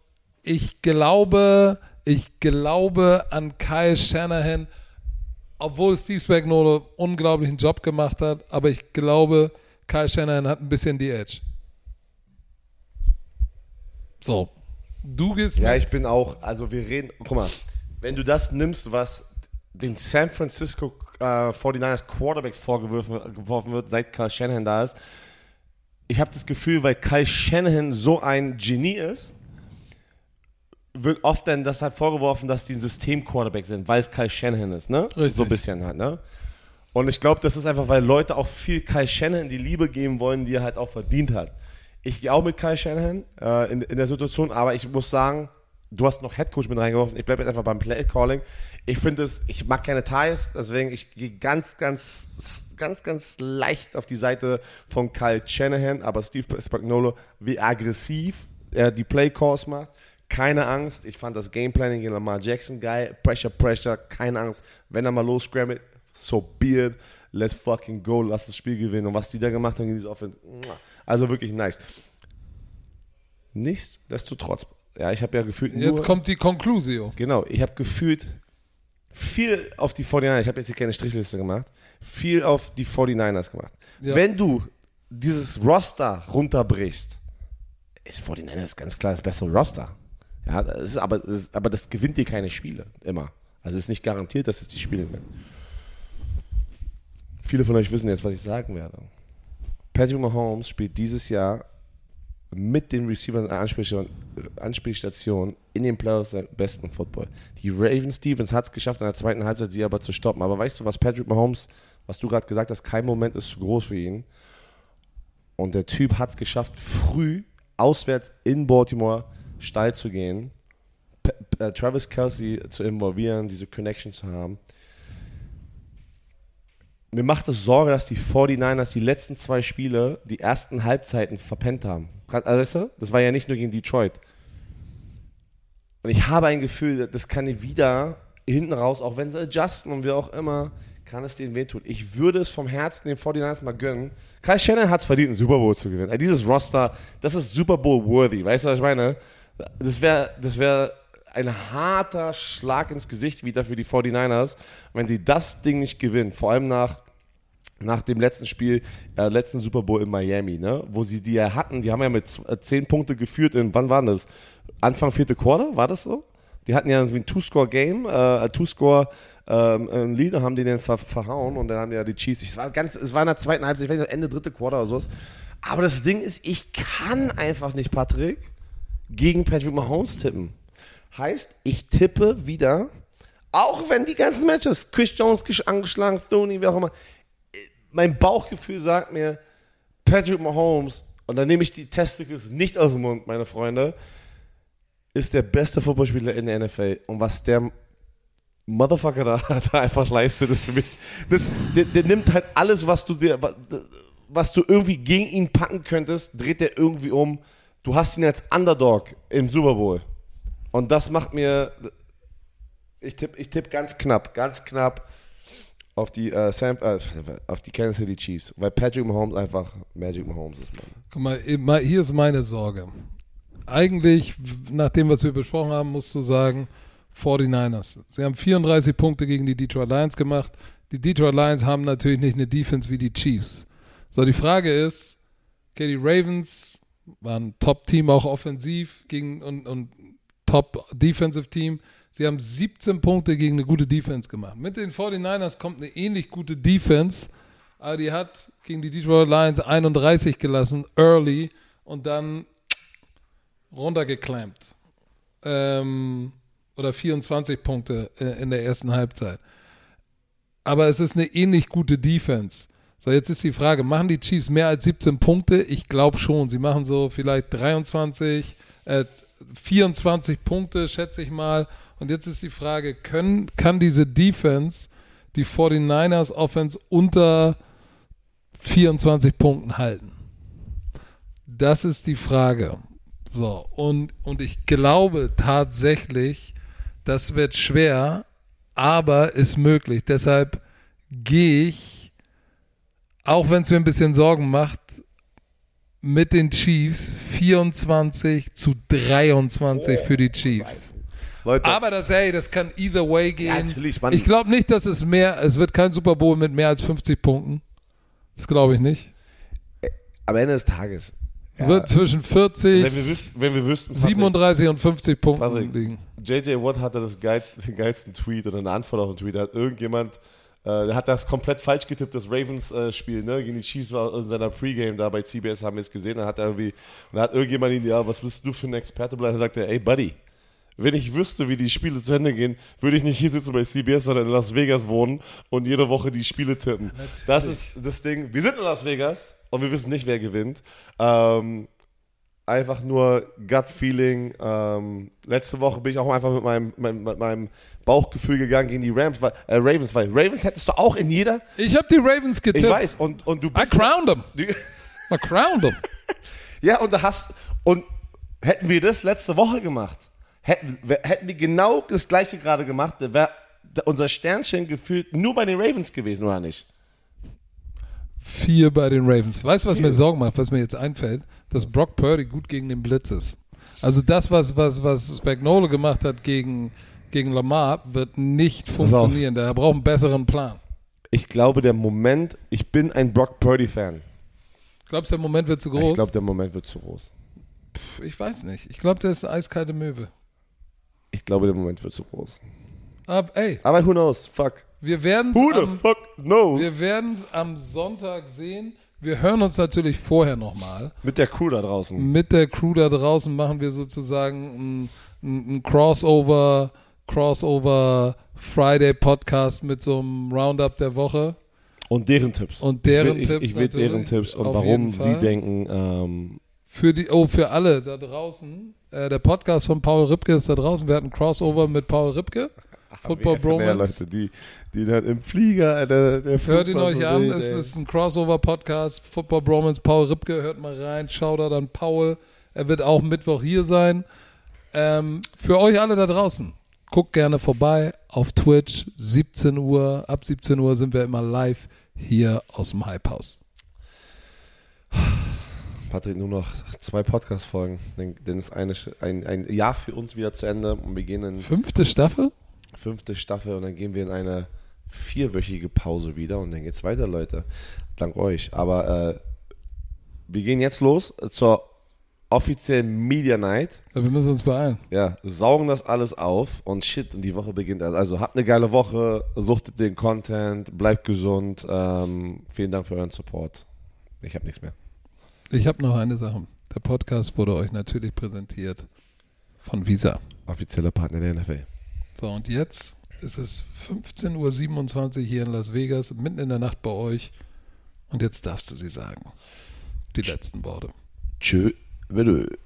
ich glaube, ich glaube an Kyle Shanahan, obwohl Steve Spagnuolo unglaublichen Job gemacht hat, aber ich glaube, Kyle Shanahan hat ein bisschen die Edge. So, du gehst Ja, mit. ich bin auch, also wir reden, guck mal, wenn du das nimmst, was den San Francisco äh, 49ers Quarterbacks vorgeworfen geworfen wird, seit Kyle Shanahan da ist, ich habe das Gefühl, weil Kyle Shanahan so ein Genie ist, wird oft dann das halt vorgeworfen, dass die ein System-Quarterback sind, weil es Kyle Shanahan ist, ne? Richtig. So ein bisschen halt, ne? Und ich glaube, das ist einfach, weil Leute auch viel Kyle Shanahan die Liebe geben wollen, die er halt auch verdient hat. Ich gehe auch mit Kyle Shanahan äh, in, in der Situation, aber ich muss sagen, du hast noch Headcoach mit reingeworfen. Ich bleibe jetzt einfach beim Play Calling. Ich finde es, ich mag keine Ties, deswegen ich gehe ganz, ganz, ganz, ganz leicht auf die Seite von Kyle Shanahan, aber Steve Spagnuolo, wie aggressiv er die Play Calls macht. Keine Angst. Ich fand das Gameplanning gegen Lamar Jackson geil. Pressure, Pressure, keine Angst. Wenn er mal los scrambled, so be it. Let's fucking go. Lass das Spiel gewinnen. Und was die da gemacht haben in dieser Offense, also wirklich nice. Nichtsdestotrotz, ja, ich habe ja gefühlt Jetzt nur, kommt die Conclusio. genau, ich habe gefühlt viel auf die 49ers, ich habe jetzt hier keine Strichliste gemacht, viel auf die 49ers gemacht. Ja. Wenn du dieses Roster runterbrichst, ist 49ers ganz klar das bessere Roster. Ja, das ist aber, das ist, aber das gewinnt dir keine Spiele, immer. Also es ist nicht garantiert, dass es die Spiele gewinnt. Viele von euch wissen jetzt, was ich sagen werde. Patrick Mahomes spielt dieses Jahr mit den Receivern Anspielstation, Anspielstation in den Playoffs seinen besten Football. Die Ravens Stevens hat es geschafft, in der zweiten Halbzeit sie aber zu stoppen. Aber weißt du, was Patrick Mahomes, was du gerade gesagt hast, kein Moment ist zu groß für ihn. Und der Typ hat es geschafft, früh auswärts in Baltimore steil zu gehen, P äh, Travis Kelsey zu involvieren, diese Connection zu haben. Mir macht es Sorge, dass die 49ers die letzten zwei Spiele, die ersten Halbzeiten verpennt haben. Also, das war ja nicht nur gegen Detroit. Und ich habe ein Gefühl, das kann wieder hinten raus, auch wenn sie adjusten und wie auch immer, kann es denen wehtun. Ich würde es vom Herzen den 49ers mal gönnen. Kyle Shannon hat es verdient, einen Super Bowl zu gewinnen. Dieses Roster, das ist Super Bowl worthy. Weißt du, was ich meine? Das wäre das wär ein harter Schlag ins Gesicht wieder für die 49ers, wenn sie das Ding nicht gewinnen. Vor allem nach nach dem letzten Spiel, äh, letzten Super Bowl in Miami, ne? wo sie die ja hatten, die haben ja mit äh, zehn Punkte geführt in, wann war das? Anfang vierte Quarter, war das so? Die hatten ja irgendwie ein Two-Score-Game, äh, Two-Score ähm, ein Lead und haben den dann ver verhauen und dann haben ja die Chiefs. Es war, ganz, es war in der zweiten Halbzeit, ich weiß nicht, Ende dritte Quarter oder sowas. Aber das Ding ist, ich kann einfach nicht, Patrick, gegen Patrick Mahomes tippen. Heißt, ich tippe wieder, auch wenn die ganzen Matches, Chris Jones angeschlagen, Tony, wie auch immer, mein Bauchgefühl sagt mir, Patrick Mahomes, und dann nehme ich die Testicles nicht aus dem Mund, meine Freunde, ist der beste Footballspieler in der NFL. Und was der Motherfucker da, da einfach leistet, ist für mich, das, der, der nimmt halt alles, was du dir, was du irgendwie gegen ihn packen könntest, dreht er irgendwie um. Du hast ihn als Underdog im Super Bowl. Und das macht mir, ich tippe ich tipp ganz knapp, ganz knapp auf die, äh, Sam, äh, auf die Kansas City Chiefs, weil Patrick Mahomes einfach Magic Mahomes ist, Mann. Guck mal, hier ist meine Sorge. Eigentlich, nach dem, was wir besprochen haben, musst du sagen, 49ers. Sie haben 34 Punkte gegen die Detroit Lions gemacht. Die Detroit Lions haben natürlich nicht eine Defense wie die Chiefs. So, die Frage ist, okay, die Ravens waren Top-Team, auch offensiv gegen, und, und Top-Defensive-Team. Sie haben 17 Punkte gegen eine gute Defense gemacht. Mit den 49ers kommt eine ähnlich gute Defense, aber die hat gegen die Detroit Lions 31 gelassen, early, und dann runtergeklemmt. Ähm, oder 24 Punkte äh, in der ersten Halbzeit. Aber es ist eine ähnlich gute Defense. So, jetzt ist die Frage, machen die Chiefs mehr als 17 Punkte? Ich glaube schon. Sie machen so vielleicht 23, äh, 24 Punkte, schätze ich mal. Und jetzt ist die Frage, können, kann diese Defense die 49ers Offense unter 24 Punkten halten? Das ist die Frage. So, und, und ich glaube tatsächlich, das wird schwer, aber ist möglich. Deshalb gehe ich, auch wenn es mir ein bisschen Sorgen macht, mit den Chiefs 24 zu 23 für die Chiefs. Leute. Aber das, hey, das kann either way gehen. Ja. Ich glaube nicht, dass es mehr, es wird kein Super Bowl mit mehr als 50 Punkten. Das glaube ich nicht. Am Ende des Tages. Ja. Wird zwischen 40, wenn wir, wüs wenn wir wüssten, 37 und 50 Punkten Patrick, liegen. JJ Watt hatte das geilste, den geilsten Tweet oder eine Antwort auf einen Tweet. Da hat irgendjemand, äh, hat das komplett falsch getippt, das Ravens-Spiel, äh, ne, gegen die Chiefs in seiner Pregame da bei CBS haben wir es gesehen. Da hat er irgendwie, und hat irgendjemand ihn, ja, was bist du für ein Experte? Bleiben? Dann sagt er, ey, Buddy, wenn ich wüsste, wie die Spiele zu Ende gehen, würde ich nicht hier sitzen bei CBS, sondern in Las Vegas wohnen und jede Woche die Spiele tippen. Natürlich. Das ist das Ding. Wir sind in Las Vegas und wir wissen nicht, wer gewinnt. Ähm, einfach nur Gut-Feeling. Ähm, letzte Woche bin ich auch einfach mit meinem, mit, mit meinem Bauchgefühl gegangen gegen die Rams, weil, äh, Ravens, weil Ravens hättest du auch in jeder. Ich habe die Ravens getippt. Ich weiß, und, und du bist. I crowned them. I crowned them. ja, und da hast, und hätten wir das letzte Woche gemacht, hätten, hätten die genau das gleiche gerade gemacht, wäre unser Sternchen gefühlt nur bei den Ravens gewesen, oder nicht? Vier bei den Ravens. Weißt du, was mir Sorgen macht, was mir jetzt einfällt? Dass Brock Purdy gut gegen den Blitz ist. Also das, was, was, was Spagnolo gemacht hat gegen, gegen Lamar, wird nicht funktionieren. Der braucht einen besseren Plan. Ich glaube, der Moment, ich bin ein Brock Purdy-Fan. Glaubst du, der Moment wird zu groß? Ich glaube, der Moment wird zu groß. Pff, ich weiß nicht. Ich glaube, der ist eine eiskalte Möwe. Ich glaube, der Moment wird zu groß. Aber, ey. Aber who knows? Fuck. Wir werden am, es am Sonntag sehen. Wir hören uns natürlich vorher nochmal. Mit der Crew da draußen. Mit der Crew da draußen machen wir sozusagen ein, Crossover, Crossover Friday Podcast mit so einem Roundup der Woche. Und deren Tipps. Und deren ich will, Tipps. Ich, ich will deren Tipps und warum sie denken. Ähm, für die, oh, für alle da draußen. Äh, der Podcast von Paul Ripke ist da draußen. Wir hatten Crossover mit Paul Ripke. Football Bromance. Leute, die, die dann im Flieger, der, der Hört ihn euch an, es ist ein Crossover-Podcast. Football Bromance, Paul Ripke, hört mal rein. Shoutout an Paul. Er wird auch Mittwoch hier sein. Ähm, für euch alle da draußen, guckt gerne vorbei auf Twitch. 17 Uhr, ab 17 Uhr sind wir immer live hier aus dem Hype House. Patrick, nur noch zwei Podcast-Folgen. Dann ist eine, ein, ein Jahr für uns wieder zu Ende und wir gehen in. Fünfte Staffel? Fünfte Staffel und dann gehen wir in eine vierwöchige Pause wieder und dann geht's weiter, Leute. Dank euch. Aber äh, wir gehen jetzt los zur offiziell Media Night. Ja, wir müssen uns beeilen. Ja, saugen das alles auf und shit, und die Woche beginnt erst. Also habt eine geile Woche, suchtet den Content, bleibt gesund. Ähm, vielen Dank für euren Support. Ich habe nichts mehr. Ich habe noch eine Sache. Der Podcast wurde euch natürlich präsentiert von Visa. Offizieller Partner der NFL. So, und jetzt ist es 15.27 Uhr hier in Las Vegas, mitten in der Nacht bei euch. Und jetzt darfst du sie sagen. Die letzten Worte. Tschö, bitte.